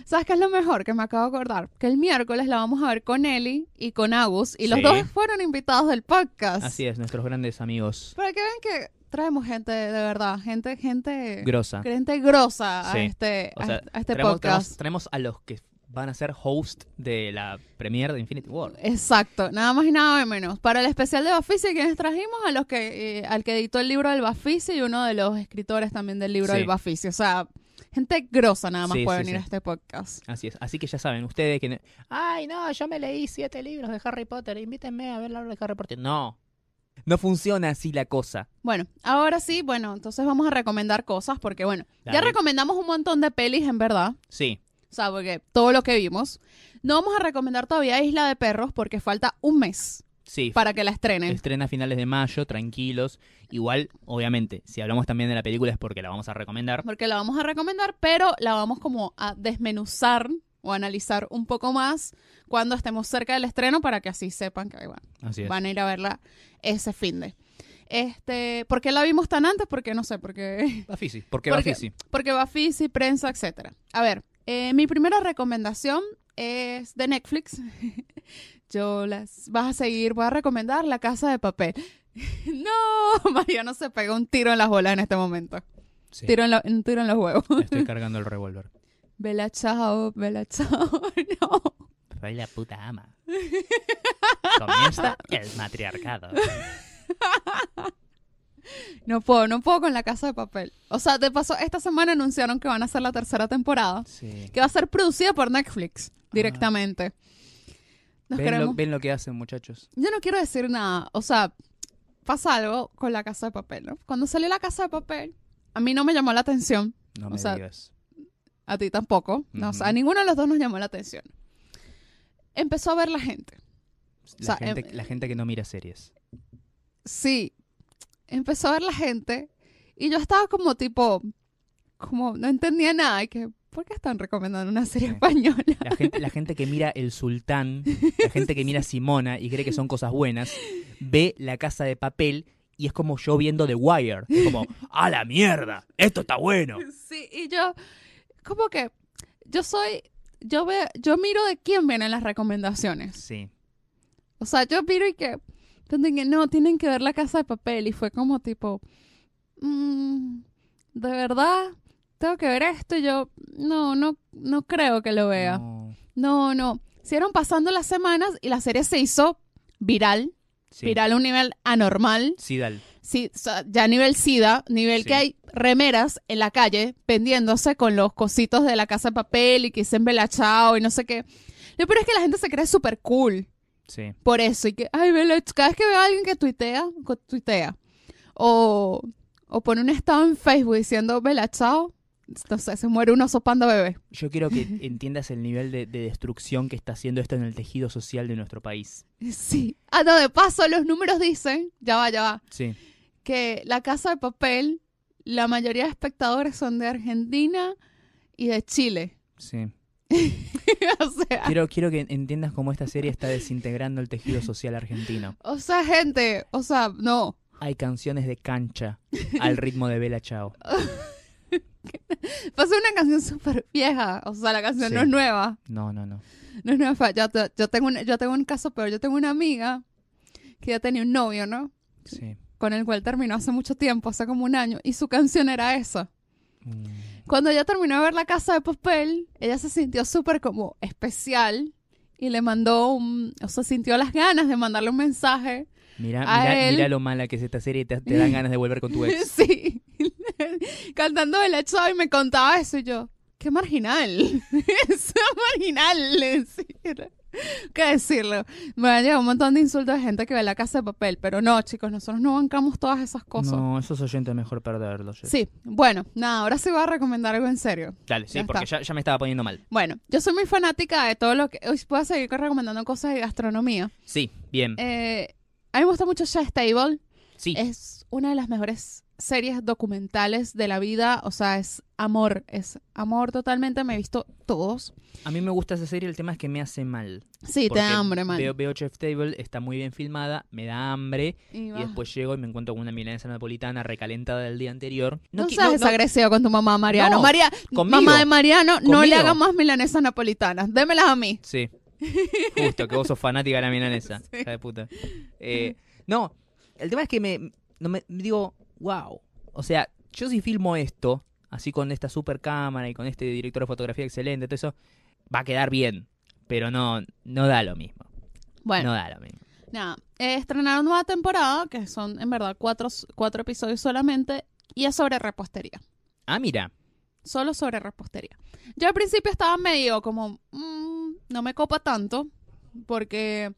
¿Sabes qué es lo mejor que me acabo de acordar? Que el miércoles la vamos a ver con Eli y con Agus y los dos fueron invitados del podcast. Así es, nuestros grandes amigos. Para que vean que traemos gente de verdad, gente, gente, Grosa. gente grosa a Sí. este, O a- sea, a este traemos, podcast. traemos- traemos a los que van a ser host de la premiere de Infinity War. Exacto, nada más y nada menos. Para el especial de Bafisi, quienes trajimos a los que, eh, al que editó el libro del Bafisi y uno de los escritores también del libro Sí. del Bafisi. O sea, gente grosa nada más Sí, puede sí, venir a este podcast. Así es. Así que ya saben, ustedes que... Ay, no, yo me leí siete libros de Harry Potter, invítenme a ver la obra de Harry Potter. No. No funciona así la cosa. Bueno, ahora sí, bueno, entonces vamos a recomendar cosas porque, bueno, ya recomendamos un montón de pelis en verdad. Sí. Sea, porque todo lo que vimos. No vamos a recomendar todavía Isla de Perros porque falta un mes Sí. para que la estrenen. Estrena a finales de mayo, tranquilos. Igual, obviamente, si hablamos también de la película es porque la vamos a recomendar. Porque la vamos a recomendar, pero la vamos como a desmenuzar o analizar un poco más cuando estemos cerca del estreno para que así sepan que bueno, Así es. van a ir a verla ese fin de. Este, ¿por qué la vimos tan antes? Porque no sé, porque Bafisi. ¿Por qué [laughs] Porque- Bafisi? porque Bafisi, prensa, etcétera. A ver, eh, mi primera recomendación es de Netflix. [laughs] Yo las vas a seguir, voy a recomendar La Casa de Papel. [laughs] No, [laughs] Mariano se pegó un tiro en las bolas en este momento. Sí. Tiro en la- un tiro en los huevos. Estoy cargando el revólver. Vela chao, vela chao. No. Soy la puta ama. Comienza el matriarcado. [laughs] No puedo, no puedo con La Casa de Papel. O sea, de paso, esta semana anunciaron que van a hacer la tercera temporada, Sí. que va a ser producida por Netflix directamente. Nos ¿Ven, lo, ven lo que hacen, muchachos. Yo no quiero decir nada. O sea, pasa algo con la casa de papel, ¿no? Cuando salió la casa de papel, a mí no me llamó la atención. No O me sea, digas. A ti tampoco. No, o sea, a ninguno de los dos nos llamó la atención. empezó a ver la gente. La, O sea, gente, em- la gente que no mira series. Sí, empezó a ver la gente y yo estaba como tipo, como no entendía nada y que, ¿por qué están recomendando una serie española? La gente, la gente que mira El Sultán, la gente que mira Simona y cree que son cosas buenas, ve La Casa de Papel y es como yo viendo The Wire. Es como, ¡a la mierda! ¡Esto está bueno! Sí, y yo, como que, yo soy, yo veo, yo miro de quién vienen las recomendaciones. Sí. O sea, yo miro y que, que no, tienen que ver la casa de papel y fue como tipo, mm, de verdad, tengo que ver esto y yo, no, no, no creo que lo vea. No, No, no. Siguieron pasando las semanas y la serie se hizo viral, sí. viral a un nivel anormal, Sidal. sí, ya a nivel SIDA, nivel Sí. que hay remeras en la calle vendiéndose con los cositos de la casa de papel y que dicen Bella Chao y no sé qué. Lo peor es que la gente se cree súper cool Sí. por eso y que, ay, Bella, cada vez que veo a alguien que tuitea, tuitea o, o pone un estado en Facebook diciendo Bella Chao, entonces se muere un oso panda bebé. Yo quiero que [laughs] entiendas el nivel de, de destrucción que está haciendo esto en el tejido social de nuestro país. Sí. Ah, no, de paso, los números dicen, ya va, ya va, Sí. que la casa de papel, la mayoría de espectadores son de Argentina y de Chile. Sí. [laughs] o sea, Quiero, quiero que entiendas cómo esta serie está desintegrando el tejido social argentino. o sea, gente, o sea, no. Hay canciones de cancha al ritmo de Bella Chao. [laughs] Pasa una canción súper vieja, o sea, la canción no es nueva. No, no, no. No es nueva. Yo, te- yo, tengo un, yo tengo un caso peor, yo tengo una amiga que ya tenía un novio, ¿no? Sí. Con el cual terminó hace mucho tiempo, hace como un año, y su canción era esa. Mm, Cuando ella terminó de ver la casa de papel, ella se sintió súper como especial y le mandó un, o sea, sintió las ganas de mandarle un mensaje. Mira, A mira, él- mira lo mala que es esta serie te, te dan ganas de volver con tu ex. [laughs] Sí, [laughs] cantando el hecho y me contaba eso y yo, qué marginal, [laughs] es marginal, decir. [laughs] ¿Qué decirlo? Me han llegado un montón de insultos de gente que ve la casa de papel, pero no, chicos, nosotros no bancamos todas esas cosas. No, esos oyentes mejor perderlos. Sí, bueno, nada, ahora sí voy a recomendar algo en serio. Dale, sí, Ya porque ya me estaba poniendo mal. Bueno, yo soy muy fanática de todo lo que... Hoy puedo seguir recomendando cosas de gastronomía. Sí, bien. Eh, a mí me gusta mucho Chef's Table. sí, Es una de las mejores series documentales de la vida. O sea, es amor. Es amor totalmente. Me he visto todos. a mí me gusta esa serie, el tema es que me hace mal. Sí, te da hambre, man. Veo, veo Chef Table, está muy bien filmada, me da hambre y después llego y me encuentro con una milanesa napolitana recalentada del día anterior. No, qui- seas agresivo con tu mamá, Mariano. No, María, conmigo. mamá de Mariano, no le hagas más milanesas napolitanas. Démelas a mí. Sí. Justo, que vos sos fanática de la milanesa. [laughs] Sí. Hija de puta. Eh, no, el tema es que me, no me digo, wow. O sea, yo si filmo esto, así con esta super cámara y con este director de fotografía excelente, todo eso, va a quedar bien. Pero no, no da lo mismo. Bueno, No da lo mismo. nada. Eh, estrenaron nueva temporada, que son en verdad cuatro, cuatro episodios solamente, y es sobre repostería. Ah, mira. Solo sobre repostería. Yo al principio estaba medio como, mm, no me copa tanto, porque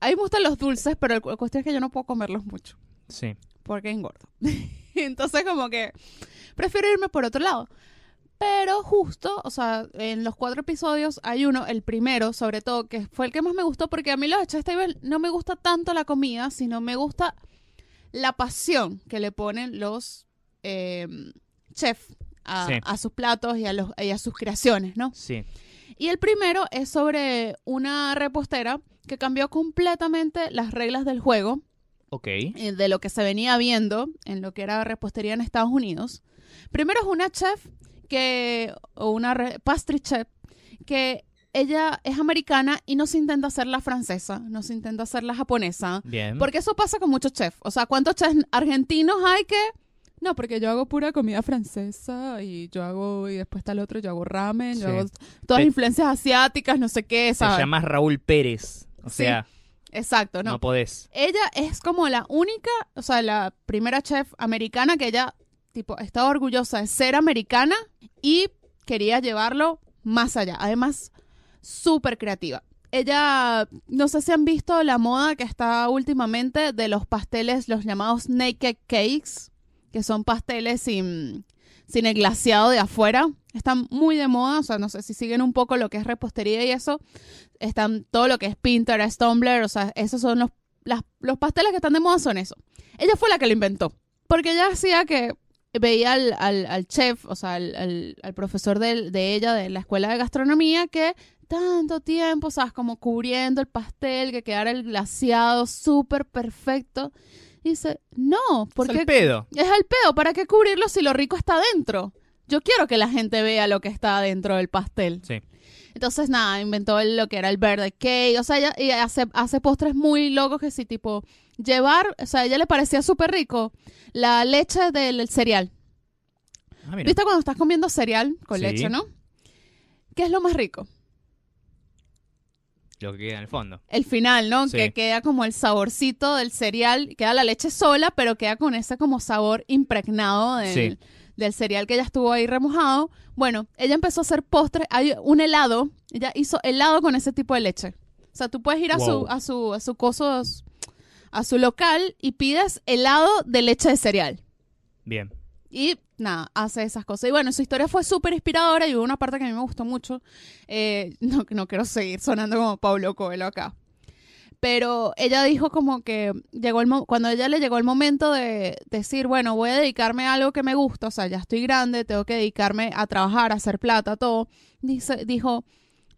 a mí me gustan los dulces, pero la cuestión es que yo no puedo comerlos mucho, Sí. Porque engordo. [laughs] Entonces como que prefiero irme por otro lado. Pero justo, o sea, en los cuatro episodios hay uno, el primero sobre todo, que fue el que más me gustó, porque a mí los Table no me gusta tanto la comida, sino me gusta la pasión que le ponen los eh, chefs a, Sí. a sus platos y a, los, y a sus creaciones, ¿no? Sí. Y el primero es sobre una repostera que cambió completamente las reglas del juego Ok. eh, de lo que se venía viendo en lo que era repostería en Estados Unidos. Primero es una chef que, o una re- pastry chef, que ella es americana y no se intenta hacer la francesa, no se intenta hacer la japonesa, Bien. porque eso pasa con muchos chefs. O sea, ¿cuántos chefs argentinos hay que...? No, porque yo hago pura comida francesa y yo hago, y después está el otro, yo hago ramen, yo hago todas Te- influencias asiáticas, no sé qué, ¿sabes? llamas Raúl Pérez. O Sí. sea, Exacto, no. no. podés. Ella es como la única, o sea, la primera chef americana que ella, tipo, estaba orgullosa de ser americana y quería llevarlo más allá. Además, súper creativa. Ella, no sé si han visto la moda que está últimamente de los pasteles, los llamados naked cakes, que son pasteles sin, sin el glaciado de afuera. Están muy de moda, o sea, no sé si siguen un poco lo que es repostería y eso. Están todo lo que es Pinterest, Tumblr, o sea, esos son los, los pasteles que están de moda, son eso. Ella fue la que lo inventó, porque ella hacía que veía al, al, chef, o sea, al, al profesor de, ella de la escuela de gastronomía que tanto tiempo, ¿sabes? Como cubriendo el pastel, que quedara el glaciado súper perfecto. Y dice, no, porque... Es el pedo. Es el pedo, ¿para qué cubrirlo si lo rico está dentro? Yo quiero que la gente vea lo que está dentro del pastel. Sí. Entonces, nada, inventó lo que era el birthday cake. O sea, ella y hace, hace postres muy locos que sí, tipo, llevar, o sea, a ella le parecía súper rico la leche del cereal. Ah, ¿Viste cuando estás comiendo cereal con leche, no? ¿Qué es lo más rico? Lo que queda en el fondo. El final, ¿no? Que queda como el saborcito del cereal, queda la leche sola, pero queda con ese como sabor impregnado del, del cereal que ya estuvo ahí remojado. Bueno, ella empezó a hacer postres, hay un helado, ella hizo helado con ese tipo de leche. O sea, tú puedes ir a su a su a su coso a su local y pides helado de leche de cereal. Bien. Y nada, hace esas cosas. Y bueno, su historia fue súper inspiradora y hubo una parte que a mí me gustó mucho. Eh, [laughs] no, no quiero seguir sonando como Pablo Coelho acá. Pero ella dijo como que llegó el cuando ella le llegó el momento de decir, bueno, voy a dedicarme a algo que me gusta, o sea, ya estoy grande, tengo que dedicarme a trabajar, a hacer plata, todo. Dice, dijo,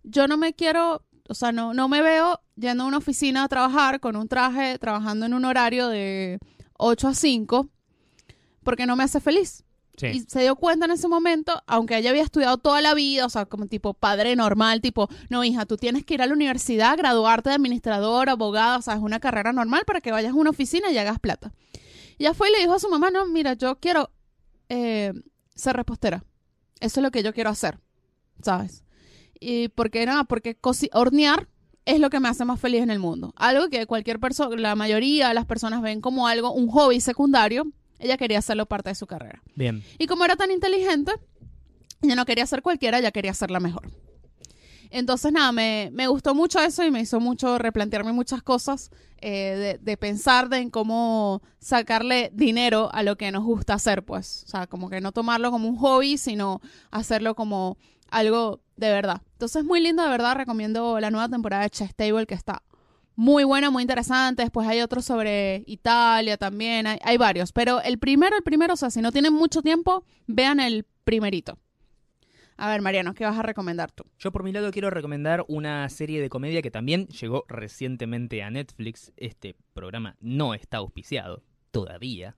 yo no me quiero, o sea, no, no me veo yendo a una oficina a trabajar con un traje, trabajando en un horario de 8 a 5 porque no me hace feliz. Y se dio cuenta en ese momento, aunque ella había estudiado toda la vida, o sea, como tipo padre normal, tipo, no, hija, tú tienes que ir a la universidad, graduarte de administrador, abogado, o sea, es una carrera normal para que vayas a una oficina y hagas plata. Y ya fue y le dijo a su mamá, no, mira, yo quiero eh, ser repostera. Eso es lo que yo quiero hacer, ¿sabes? Y porque nada, porque hornear es lo que me hace más feliz en el mundo. Algo que cualquier persona, la mayoría de las personas ven como algo, un hobby secundario, ella quería hacerlo parte de su carrera. Bien. Y como era tan inteligente, ella no quería ser cualquiera, ella quería ser la mejor. Entonces, nada, me, me, gustó mucho eso y me hizo mucho replantearme muchas cosas, eh, de, de, pensar de en cómo sacarle dinero a lo que nos gusta hacer, pues. O sea, como que no tomarlo como un hobby, sino hacerlo como algo de verdad. Entonces, muy lindo, de verdad. Recomiendo la nueva temporada de Chess Table, que está muy buena, muy interesante. Después hay otro sobre Italia también. Hay, varios. Pero el primero, el primero, o sea, si no tienen mucho tiempo, vean el primerito. A ver, Mariano, ¿qué vas a recomendar tú? Yo por mi lado quiero recomendar una serie de comedia que también llegó recientemente a Netflix. Este programa no está auspiciado todavía.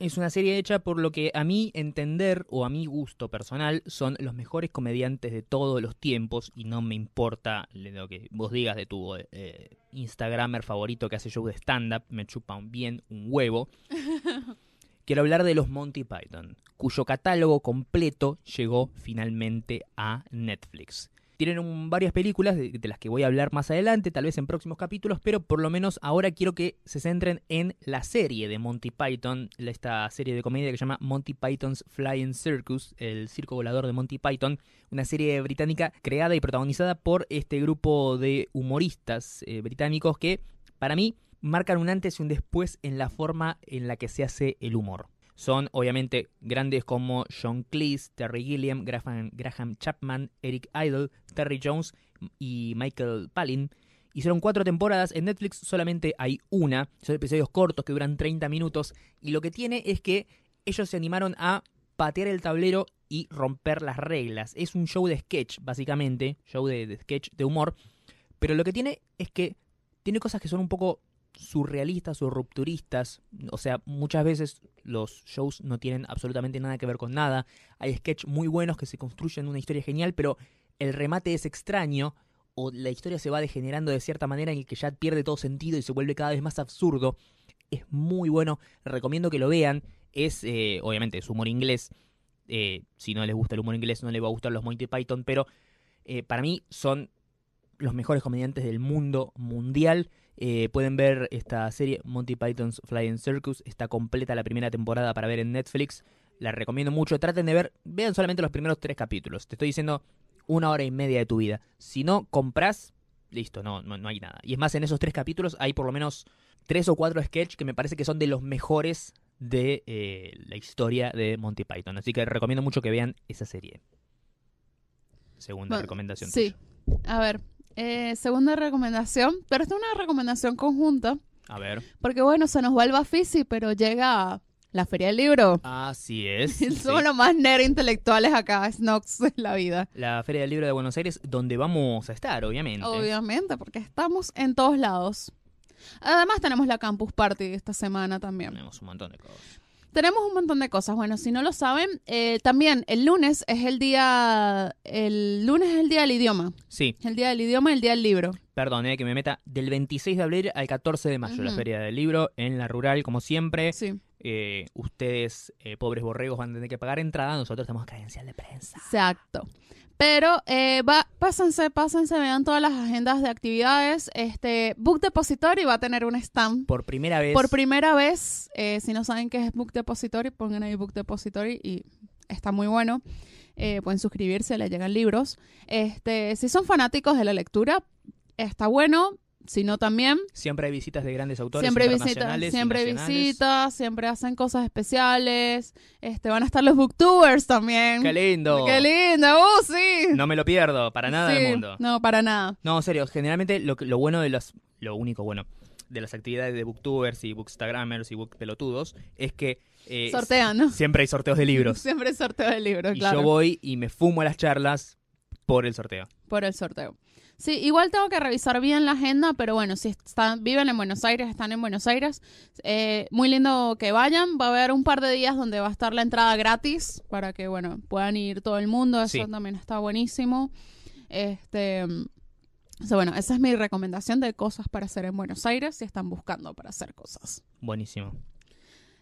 Es una serie hecha por lo que a mi entender o a mi gusto personal son los mejores comediantes de todos los tiempos y no me importa lo que vos digas de tu eh, Instagramer favorito que hace show de stand-up, me chupa bien un huevo. [laughs] Quiero hablar de los Monty Python, cuyo catálogo completo llegó finalmente a Netflix. Tienen varias películas de, las que voy a hablar más adelante, tal vez en próximos capítulos, pero por lo menos ahora quiero que se centren en la serie de Monty Python, esta serie de comedia que se llama Monty Python's Flying Circus, el circo volador de Monty Python, una serie británica creada y protagonizada por este grupo de humoristas eh, británicos que, para mí, marcan un antes y un después en la forma en la que se hace el humor son obviamente grandes como John Cleese, Terry Gilliam, Graham, Chapman, Eric Idle, Terry Jones y Michael Palin. Hicieron cuatro temporadas, en Netflix solamente hay una, son episodios cortos que duran 30 minutos. Y lo que tiene es que ellos se animaron a patear el tablero y romper las reglas. Es un show de sketch, básicamente, show de sketch de humor, pero lo que tiene es que tiene cosas que son un poco surrealistas o rupturistas. O sea, muchas veces los shows no tienen absolutamente nada que ver con nada. Hay sketches muy buenos que se construyen una historia genial, pero el remate es extraño o la historia se va degenerando de cierta manera en el que ya pierde todo sentido y se vuelve cada vez más absurdo. Es muy bueno, recomiendo que lo vean. Es, eh, obviamente, es humor inglés. Eh, si no les gusta el humor inglés, no les va a gustar los Monty Python, pero eh, para mí son los mejores comediantes del mundo mundial. Eh, pueden ver esta serie Monty Python's Flying Circus. Está completa la primera temporada para ver en Netflix. La recomiendo mucho. Traten de ver, vean solamente los primeros tres capítulos. Te estoy diciendo una hora y media de tu vida. Si no compras, listo, no, no, hay nada. Y es más, en esos tres capítulos hay por lo menos tres o cuatro sketches que me parece que son de los mejores de eh, la historia de Monty Python. Así que recomiendo mucho que vean esa serie. Segunda Bueno, recomendación. Sí. A ver, eh, segunda recomendación, pero esta es una recomendación conjunta. A ver. porque bueno, se nos va el Bafisi, pero llega la Feria del Libro. Así es. [laughs] Somos sí. los más nerd intelectuales acá, Snox de la vida. La Feria del Libro de Buenos Aires, donde vamos a estar, obviamente. Obviamente, porque estamos en todos lados. Además tenemos la Campus Party esta semana también. Tenemos un montón de cosas. Tenemos un montón de cosas. Bueno, si no lo saben, eh, también el lunes es el día, el lunes es el día del idioma, Sí, el día del idioma y el día del libro. perdón, eh, que me meta del 26 de abril al 14 de mayo, la. Feria del Libro en la rural, como siempre. Sí, Eh, ustedes, eh, pobres borregos, van a tener que pagar entrada. Nosotros tenemos credencial de prensa. exacto. Pero eh, va, pásense, pásense, vean todas las agendas de actividades. Este Book Depository va a tener un stand. Por primera vez. Por primera vez, eh, si no saben qué es Book Depository, pongan ahí Book Depository y está muy bueno. Eh, pueden suscribirse, les llegan libros. Este, si son fanáticos de la lectura, está bueno. Si no, también. Siempre hay visitas de grandes autores Siempre internacionales y siempre visitas, siempre hacen cosas especiales. Este, van a estar los booktubers también. ¡Qué lindo! ¡Qué lindo! ¡Uh, sí! No me lo pierdo, para nada Sí, del mundo. No, para nada. No, en serio, generalmente lo, que- lo bueno de los. Lo único bueno de las actividades de booktubers y bookstagrammers y bookpelotudos es que. eh, Sortean, ¿no? Siempre hay sorteos de libros. [laughs] Siempre sorteo de libros, y claro. yo voy y me fumo las charlas por el sorteo. por el sorteo. Sí, igual tengo que revisar bien la agenda, pero bueno, si están, viven en Buenos Aires, están en Buenos Aires, eh, muy lindo que vayan. Va a haber un par de días donde va a estar la entrada gratis para que, bueno, puedan ir todo el mundo. Eso Sí. también está buenísimo. Este, bueno, esa es mi recomendación de cosas para hacer en Buenos Aires si están buscando para hacer cosas. Buenísimo.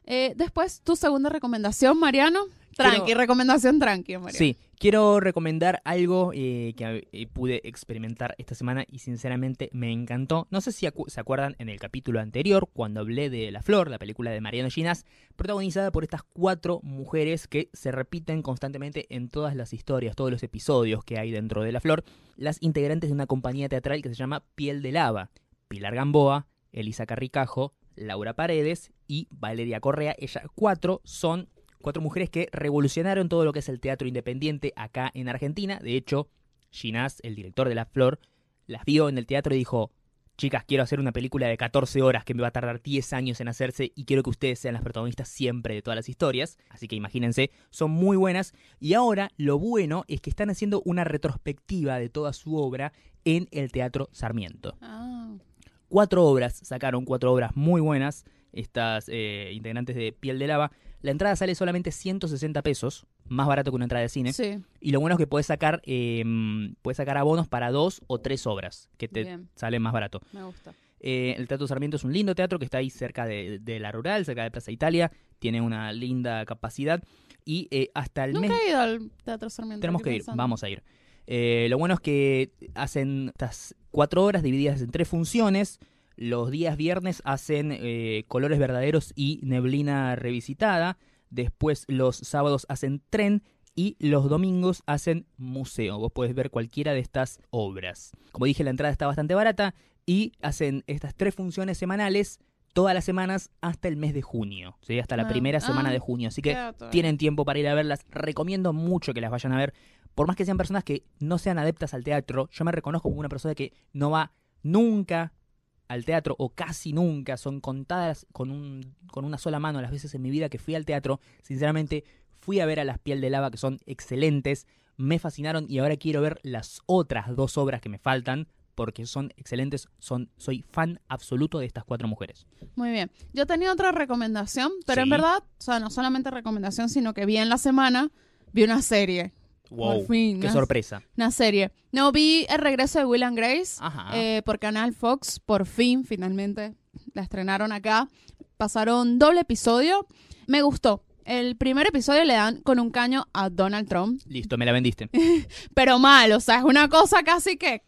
Eh, después, tu segunda recomendación, Mariano. Tranqui, Quiero- recomendación tranqui, Mariano. Sí, quiero recomendar algo eh, que eh, pude experimentar esta semana y sinceramente me encantó. No sé si acu- se acuerdan en el capítulo anterior cuando hablé de La Flor, la película de Mariano Ginás, protagonizada por estas cuatro mujeres que se repiten constantemente en todas las historias, todos los episodios que hay dentro de La Flor, las integrantes de una compañía teatral que se llama Piel de Lava. Pilar Gamboa, Elisa Carricajo, Laura Paredes y Valeria Correa. Ellas cuatro son cuatro mujeres que revolucionaron todo lo que es el teatro independiente acá en Argentina. De hecho, Ginás, el director de La Flor, las vio en el teatro y dijo, chicas, quiero hacer una película de 14 horas que me va a tardar 10 años en hacerse y quiero que ustedes sean las protagonistas siempre de todas las historias. Así que imagínense, son muy buenas. Y ahora lo bueno es que están haciendo una retrospectiva de toda su obra en el Teatro Sarmiento Ah, cuatro obras, sacaron cuatro obras muy buenas, estas eh, integrantes de Piel de Lava. La entrada sale solamente 160 pesos, más barato que una entrada de cine. sí. Y lo bueno es que puedes sacar, eh, puedes sacar abonos para dos o tres obras, que te Bien. salen más barato. Me gusta. Eh, el Teatro Sarmiento es un lindo teatro que está ahí cerca de, de la rural, cerca de Plaza Italia. Tiene una linda capacidad. Y eh, hasta el mes... Nunca he ido al Teatro Sarmiento. Tenemos que ir, vamos a ir. Eh, lo bueno es que hacen estas cuatro horas divididas en tres funciones. Los días viernes hacen eh, colores verdaderos y neblina revisitada. Después los sábados hacen tren y los domingos hacen museo. Vos podés ver cualquiera de estas obras. Como dije, la entrada está bastante barata y hacen estas tres funciones semanales todas las semanas hasta el mes de junio. ¿sí? Hasta la Ah, primera semana ah, de junio. Así que tienen tiempo para ir a verlas. Recomiendo mucho que las vayan a ver. Por más que sean personas que no sean adeptas al teatro, yo me reconozco como una persona que no va nunca al teatro o casi nunca. Son contadas con, un, con una sola mano las veces en mi vida que fui al teatro. Sinceramente, fui a ver a Las Piel de Lava que son excelentes. Me fascinaron y ahora quiero ver las otras dos obras que me faltan porque son excelentes. Son, soy fan absoluto de estas cuatro mujeres. Muy bien. Yo tenía otra recomendación, pero en Sí. verdad, o sea, no solamente recomendación, sino que vi en la semana, vi una serie. Wow, fin, qué sorpresa. Una serie. No, vi el regreso de Will and Grace eh, por Canal Fox. Por fin, finalmente, la estrenaron acá. Pasaron doble episodio. Me gustó. El primer episodio le dan con un caño a Donald Trump. Listo, me la vendiste. [laughs] pero mal, o sea, es una cosa casi que...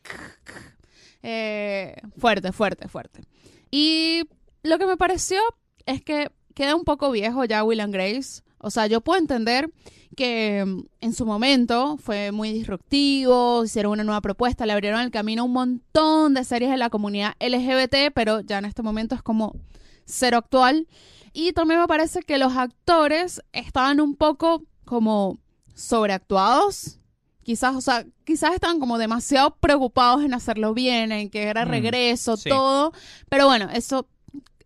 eh, fuerte, fuerte, fuerte. Y lo que me pareció es que queda un poco viejo ya Will and Grace. O sea, yo puedo entender que mm, en su momento fue muy disruptivo, hicieron una nueva propuesta, le abrieron el camino a un montón de series de la comunidad LGBT, pero ya en este momento es como cero actual. Y también me parece que los actores estaban un poco como sobreactuados. Quizás, o sea, quizás estaban como demasiado preocupados en hacerlo bien, en que era Mm, regreso, sí. todo. Pero bueno, eso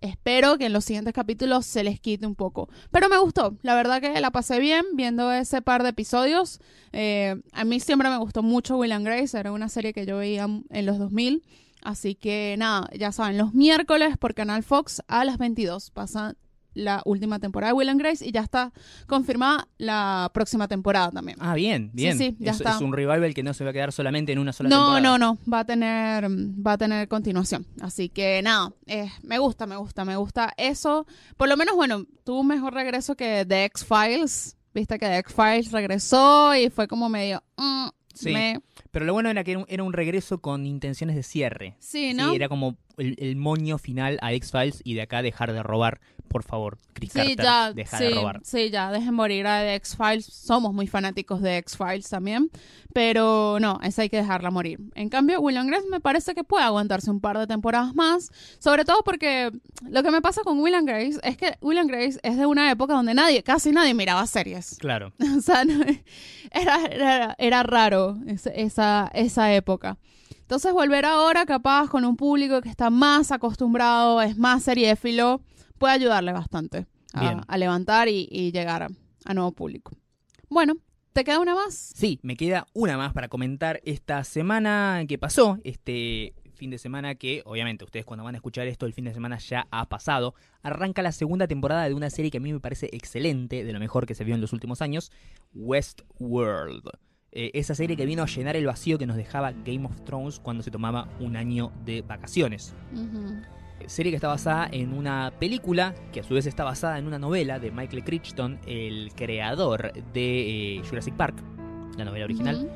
espero que en los siguientes capítulos se les quite un poco. Pero me gustó, la verdad que la pasé bien viendo ese par de episodios. Eh, a mí siempre me gustó mucho Will and Grace, era una serie que yo veía en los 2000. Así que nada, ya saben, los miércoles por Canal Fox a las 22 pasa la última temporada de Will and Grace y ya está confirmada la próxima temporada también. Ah, bien, bien. sí, ya es, está. es un revival que no se va a quedar solamente en una sola No, temporada. no, no, va a tener, va a tener continuación. Así que nada, eh, me gusta, me gusta, me gusta eso. Por lo menos, bueno, tuvo un mejor regreso que The X-Files. Viste que The X-Files regresó y fue como medio... mm, Sí. me- Pero lo bueno era que era un, era un regreso con intenciones de cierre. Sí, ¿no? Sí, era como el, el moño final a X-Files y de acá dejar de robar. Por favor, Chris Sí, Carter, ya, deja sí, de robar. sí, ya, dejen morir a The X-Files. Somos muy fanáticos de X-Files también, pero no, esa hay que dejarla morir. En cambio, Will and Grace me parece que puede aguantarse un par de temporadas más, sobre todo porque lo que me pasa con Will and Grace es que Will and Grace es de una época donde nadie, casi nadie miraba series. [laughs] Claro. O sea, no- era, era, era raro esa, esa época. Entonces volver ahora capaz con un público que está más acostumbrado, es más seriéfilo, puede ayudarle bastante a, a levantar y, y llegar a, a nuevo público. Bueno, ¿te queda una más? Sí, me queda una más para comentar esta semana que pasó, este fin de semana que, obviamente, ustedes cuando van a escuchar esto, el fin de semana ya ha pasado. Arranca la segunda temporada de una serie que a mí me parece excelente, de lo mejor que se vio en los últimos años, Westworld. Eh, esa serie que vino a llenar el vacío que nos dejaba Game of Thrones cuando se tomaba un año de vacaciones. Serie que está basada en una película que a su vez está basada en una novela de Michael Crichton, el creador de eh, Jurassic Park, la novela original,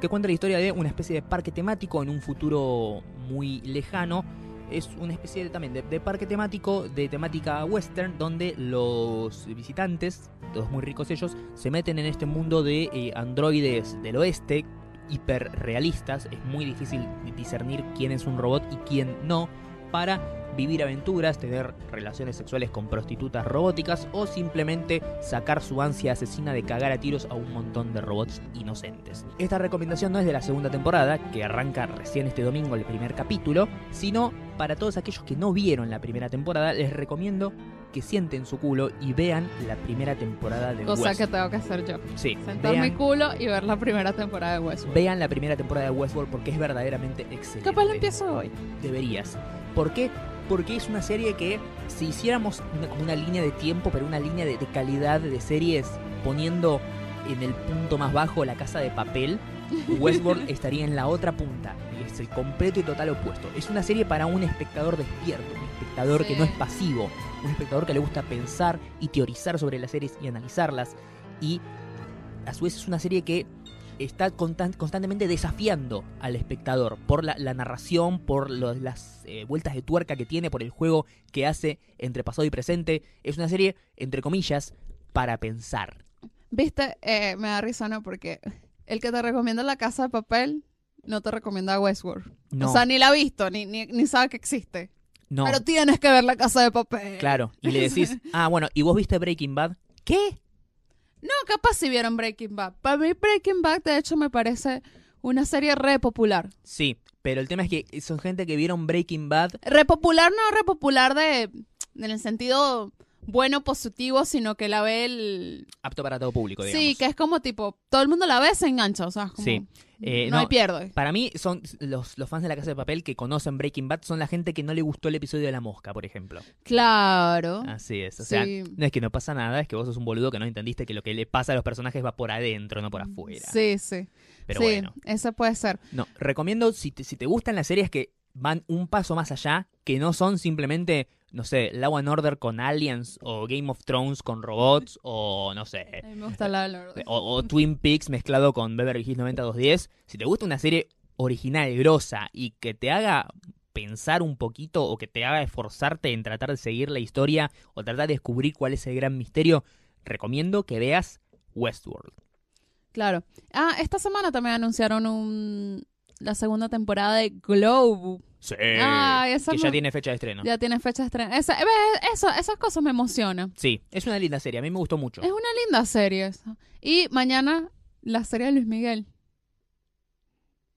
que cuenta la historia de una especie de parque temático en un futuro muy lejano. Es una especie de, también de, de parque temático, de temática western, donde los visitantes, todos muy ricos ellos, se meten en este mundo de eh, androides del oeste, hiperrealistas. Es muy difícil discernir quién es un robot y quién no, para vivir aventuras, tener relaciones sexuales con prostitutas robóticas o simplemente sacar su ansia asesina de cagar a tiros a un montón de robots inocentes. Esta recomendación no es de la segunda temporada, que arranca recién este domingo el primer capítulo, sino para todos aquellos que no vieron la primera temporada, les recomiendo que sienten su culo y vean la primera temporada de Cosa que Westworld. tengo que hacer yo. Sí, Sentar mi culo y ver la primera temporada de Westworld. vean la primera temporada de Westworld porque es verdaderamente excelente. Capaz lo empiezo hoy. deberías. ¿Por qué? Porque es una serie que, si hiciéramos una, como una línea de tiempo, pero una línea de, de calidad de series, poniendo en el punto más bajo la casa de papel, [laughs] Westworld estaría en la otra punta. y Es el completo y total opuesto. Es una serie para un espectador despierto, un espectador que no es pasivo, un espectador que le gusta pensar y teorizar sobre las series y analizarlas. Y a su vez es una serie que está constan- constantemente desafiando al espectador por la, la narración, por las eh, vueltas de tuerca que tiene, por el juego que hace entre pasado y presente. Es una serie, entre comillas, para pensar. Viste, Eh, me da risa, ¿no? Porque el que te recomienda la casa de papel no te recomienda Westworld. No, O sea, ni la ha visto, ni, ni, ni sabe que existe. no, Pero tienes que ver la casa de papel. claro. Y le [laughs] decís, ah, bueno, ¿y vos viste Breaking Bad? ¿Qué? No, capaz si vieron Breaking Bad. Para mí Breaking Bad, de hecho, me parece una serie re popular. Sí, pero el tema es que son gente que vieron Breaking Bad. Re popular, no re popular de, en el sentido bueno, positivo, sino que la ve el... Apto para todo público, digamos. Sí, que es como tipo, todo el mundo la ve, se engancha, o sea, es como, Sí. Eh, no, no, hay pierde. Para mí, son los, los fans de la Casa de Papel que conocen Breaking Bad son la gente que no le gustó el episodio de la mosca, por ejemplo. Claro. Así es. O sea, Sí. no es que no pasa nada, es que vos sos un boludo que no entendiste que lo que le pasa a los personajes va por adentro, no por afuera. Sí, sí. Pero sí, bueno. eso puede ser. No, recomiendo si te, si te gustan las series que van un paso más allá, que no son simplemente, no sé, Law and Order con aliens o Game of Thrones con robots o no sé, A mí me gusta la Lord. o, o Twin Peaks mezclado con Beverly Hills 90210. Si te gusta una serie original, grosa y que te haga pensar un poquito o que te haga esforzarte en tratar de seguir la historia o tratar de descubrir cuál es el gran misterio, recomiendo que veas Westworld. Claro. Ah, esta semana también anunciaron un, la segunda temporada de Glow. Sí. Que ya me- tiene fecha de estreno. Ya tiene fecha de estreno. Esa- ¿ves? Eso, esas cosas me emocionan. Sí, es una linda serie. A mí me gustó mucho. Es una linda serie esa. Y mañana la serie de Luis Miguel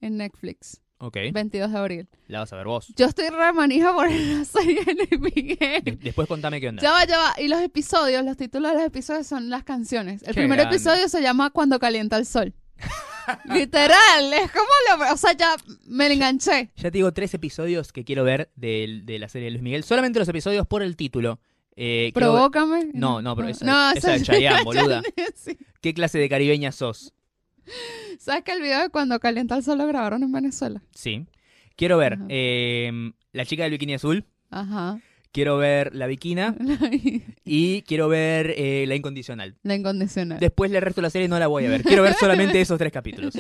en Netflix, Ok. 22 de abril. La vas a ver vos. Yo estoy re manija por [laughs] la serie de Luis Miguel. De- después contame qué onda. Ya va, ya va. Y los episodios, los títulos de los episodios son las canciones. El Qué primer grande. episodio se llama Cuando calienta el sol. Literal, es como lo... O sea, ya me enganché. Ya te digo tres episodios que quiero ver de, de la serie de Luis Miguel. Solamente los episodios por el título. Eh, Provócame. No, no, pero esa- esa es Chayanne, [laughs] boluda. Sí. ¿Qué clase de caribeña sos? ¿Sabes que el video de Cuando calienta el sol lo grabaron en Venezuela? Sí. Quiero ver eh, La chica del bikini azul. Ajá. Quiero ver La Viquina. [laughs] Y quiero ver eh, La Incondicional. La incondicional. Después el resto de la serie no la voy a ver. Quiero ver solamente esos tres capítulos.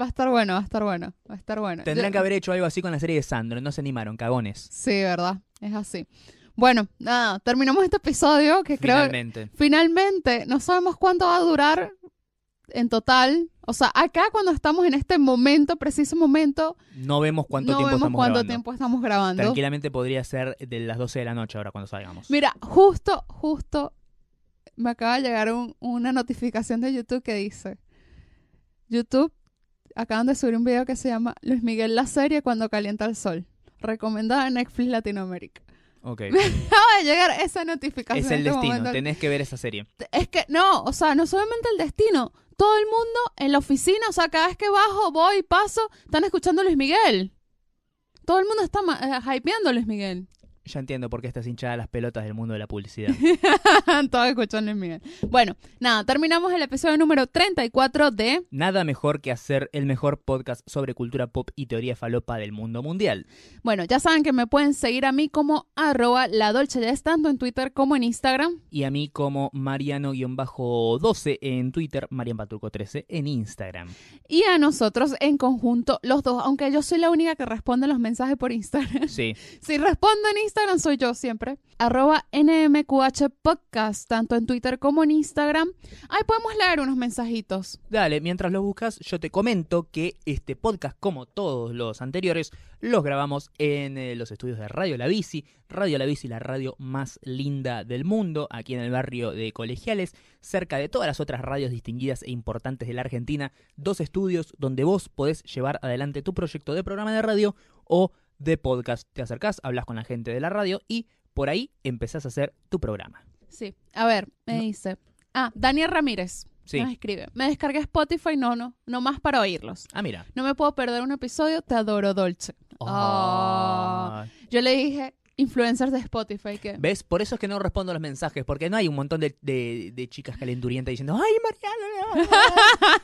Va a estar bueno, va a estar bueno, va a estar bueno. Tendrán Yo- que haber hecho algo así con la serie de Sandro. No se animaron, cagones. Sí, verdad, es así. Bueno, nada, terminamos este episodio que creo Finalmente. finalmente no sabemos cuánto va a durar en total. O sea, acá cuando estamos en este momento, preciso momento, No vemos cuánto no tiempo vemos estamos cuánto grabando. tiempo estamos grabando. Tranquilamente podría ser de las 12 de la noche ahora cuando salgamos. Mira, justo, justo me acaba de llegar un- una notificación de YouTube que dice, YouTube, acaban de subir un video que se llama Luis Miguel la serie cuando calienta el sol, recomendada en Netflix Latinoamérica. Ok. [laughs] Acaba de llegar esa notificación. Es el este destino. momento. Tenés que ver esa serie. Es que no, o sea, no solamente el destino, todo el mundo en la oficina, o sea, cada vez que bajo, voy, paso, están escuchando a Luis Miguel. Todo el mundo está eh, hypeando a Luis Miguel. Ya entiendo por qué estás hinchada a las pelotas del mundo de la publicidad. [laughs] Todos escuchan Luis Miguel. Bueno, nada, terminamos el episodio número 34 de... Nada mejor que hacer el mejor podcast sobre cultura pop y teoría falopa del mundo mundial. Bueno, ya saben que me pueden seguir a mí como arroba la Dolce Jazz, tanto en Twitter como en Instagram. Y a mí como Mariano-12 en Twitter, Marianpatruco13 en Instagram. Y a nosotros en conjunto, los dos, aunque yo soy la única que responde los mensajes por Instagram. Sí, [laughs] Si respondo en Instagram, soy yo siempre. Arroba NMQH Podcast, tanto en Twitter como en Instagram. Ahí podemos leer unos mensajitos. dale, mientras lo buscas, yo te comento que este podcast, como todos los anteriores, los grabamos en eh, los estudios de Radio La Bici. Radio La Bici, la radio más linda del mundo, aquí en el barrio de Colegiales, cerca de todas las otras radios distinguidas e importantes de la Argentina. Dos estudios donde vos podés llevar adelante tu proyecto de programa de radio o de podcast. Te acercás, hablas con la gente de la radio y por ahí empezás a hacer tu programa. Sí. A ver, me No. dice. Ah, Daniel Ramírez. Sí. Nos escribe. Me descargué Spotify, no, no. No más para oírlos. Ah, mira. No me puedo perder un episodio, te adoro, Dolce. Ah. Ay. Yo le dije, influencers de Spotify, que... ¿Ves? Por eso es que no respondo los mensajes, porque no hay un montón de, de- de chicas calenturientas diciendo, ¡ay, Mariana!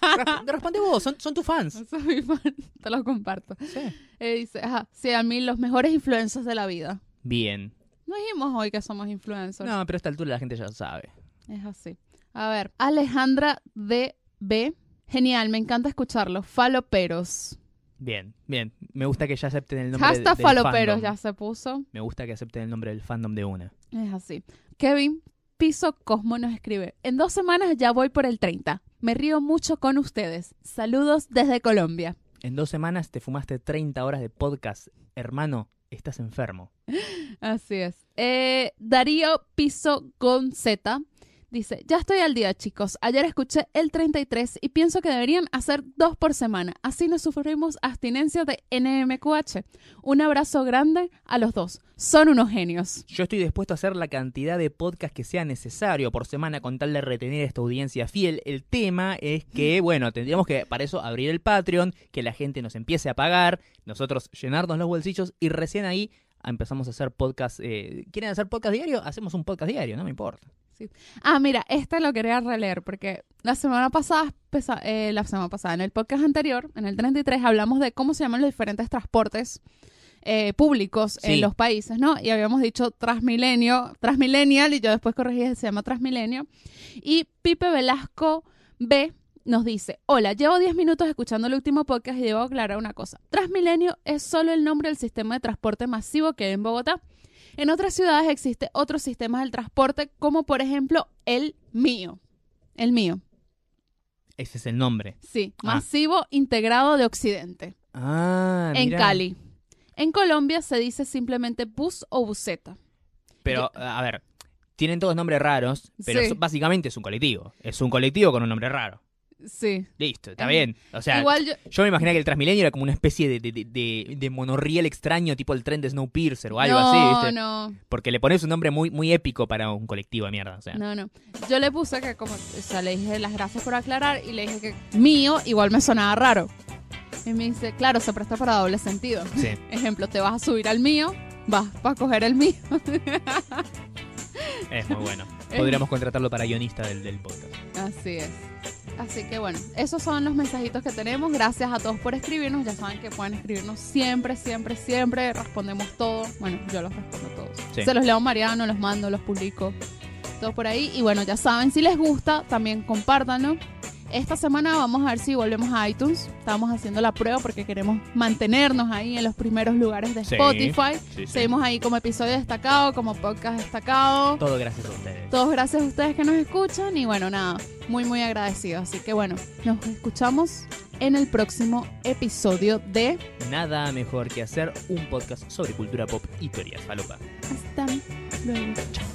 [laughs] Resp- Responde vos, son, son tus fans. Soy mi fan, te lo comparto. Sí. Eh, dice, ajá, sí, a mí los mejores influencers de la vida. Bien. No dijimos hoy que somos influencers. No, pero a esta altura la gente ya lo sabe. Es así. A ver, Alejandra DB. Genial, me encanta escucharlo. Faloperos. Bien, bien. Me gusta que ya acepten el nombre Hashtag del faloperos fandom. ya se puso. Me gusta que acepten el nombre del fandom de una. Es así. Kevin Piso Cosmo nos escribe. En dos semanas ya voy por el 30. Me río mucho con ustedes. Saludos desde Colombia. En dos semanas te fumaste 30 horas de podcast. Hermano, estás enfermo. [gasps] Así es. Eh, Darío Piso Gonzeta dice, ya estoy al día chicos. Ayer escuché el 33 y pienso que deberían hacer dos por semana. Así no sufrimos abstinencia de NMQH. Un abrazo grande a los dos. Son unos genios. Yo estoy dispuesto a hacer la cantidad de podcast que sea necesario por semana con tal de retener esta audiencia fiel. El tema es que, bueno, tendríamos que para eso abrir el Patreon, que la gente nos empiece a pagar, nosotros llenarnos los bolsillos y recién ahí empezamos a hacer podcast. eh, ¿Quieren hacer podcast diario? Hacemos un podcast diario, no me importa. Ah, mira, este lo quería releer porque la semana pasada, pesa- eh, la semana pasada, en el podcast anterior, en el 33, hablamos de cómo se llaman los diferentes transportes eh, públicos Sí. en los países, ¿no? Y habíamos dicho Transmilenio, Transmillennial, y yo después corregí, se llama Transmilenio. Y Pipe Velasco B nos dice, hola, llevo 10 minutos escuchando el último podcast y debo aclarar una cosa. Transmilenio es solo el nombre del sistema de transporte masivo que hay en Bogotá. En otras ciudades existen otros sistemas del transporte, como por ejemplo el mío. El mío, Ese es el nombre. sí. Ah. Masivo Integrado de Occidente, Ah, en. Cali. En Colombia se dice simplemente bus o buseta. Pero, a ver, tienen todos nombres raros, pero Sí. básicamente es un colectivo. Es un colectivo con un nombre raro. Sí. Listo, está bien. O sea, Igual yo, yo me imaginé que el Transmilenio era como una especie de, de, de, de- de monorriel extraño, tipo el tren de Snowpiercer o algo no, así, ¿viste? no, Porque le pones un nombre muy, muy épico para un colectivo de mierda. O sea, no, no. Yo le puse que como, o sea, le dije las gracias por aclarar y le dije que mío igual me sonaba raro. Y me dice, claro, se presta para doble sentido. sí. [laughs] Ejemplo, te vas a subir al mío, vas para coger el mío. [laughs] [laughs] Es muy bueno. [laughs] Podríamos contratarlo para guionista del, del podcast. Así es. Así que bueno, esos son los mensajitos que tenemos. Gracias a todos por escribirnos. Ya saben que pueden escribirnos siempre, siempre, siempre. Respondemos todo. Bueno, yo los respondo todos. Sí. Se los leo a Mariano, los mando, los publico. Todo por ahí. Y bueno, ya saben, si les gusta, también compártanlo. Esta semana vamos a ver si volvemos a iTunes. Estamos haciendo la prueba porque queremos mantenernos ahí en los primeros lugares de Sí. Spotify. Sí, sí. Seguimos ahí como episodio destacado, como podcast destacado. Todo gracias a ustedes. Todos gracias a ustedes que nos escuchan y bueno, nada, muy muy agradecidos. Así que bueno, nos escuchamos en el próximo episodio de Nada mejor que hacer un podcast sobre cultura pop y teorías falopa. Hasta luego. Chao.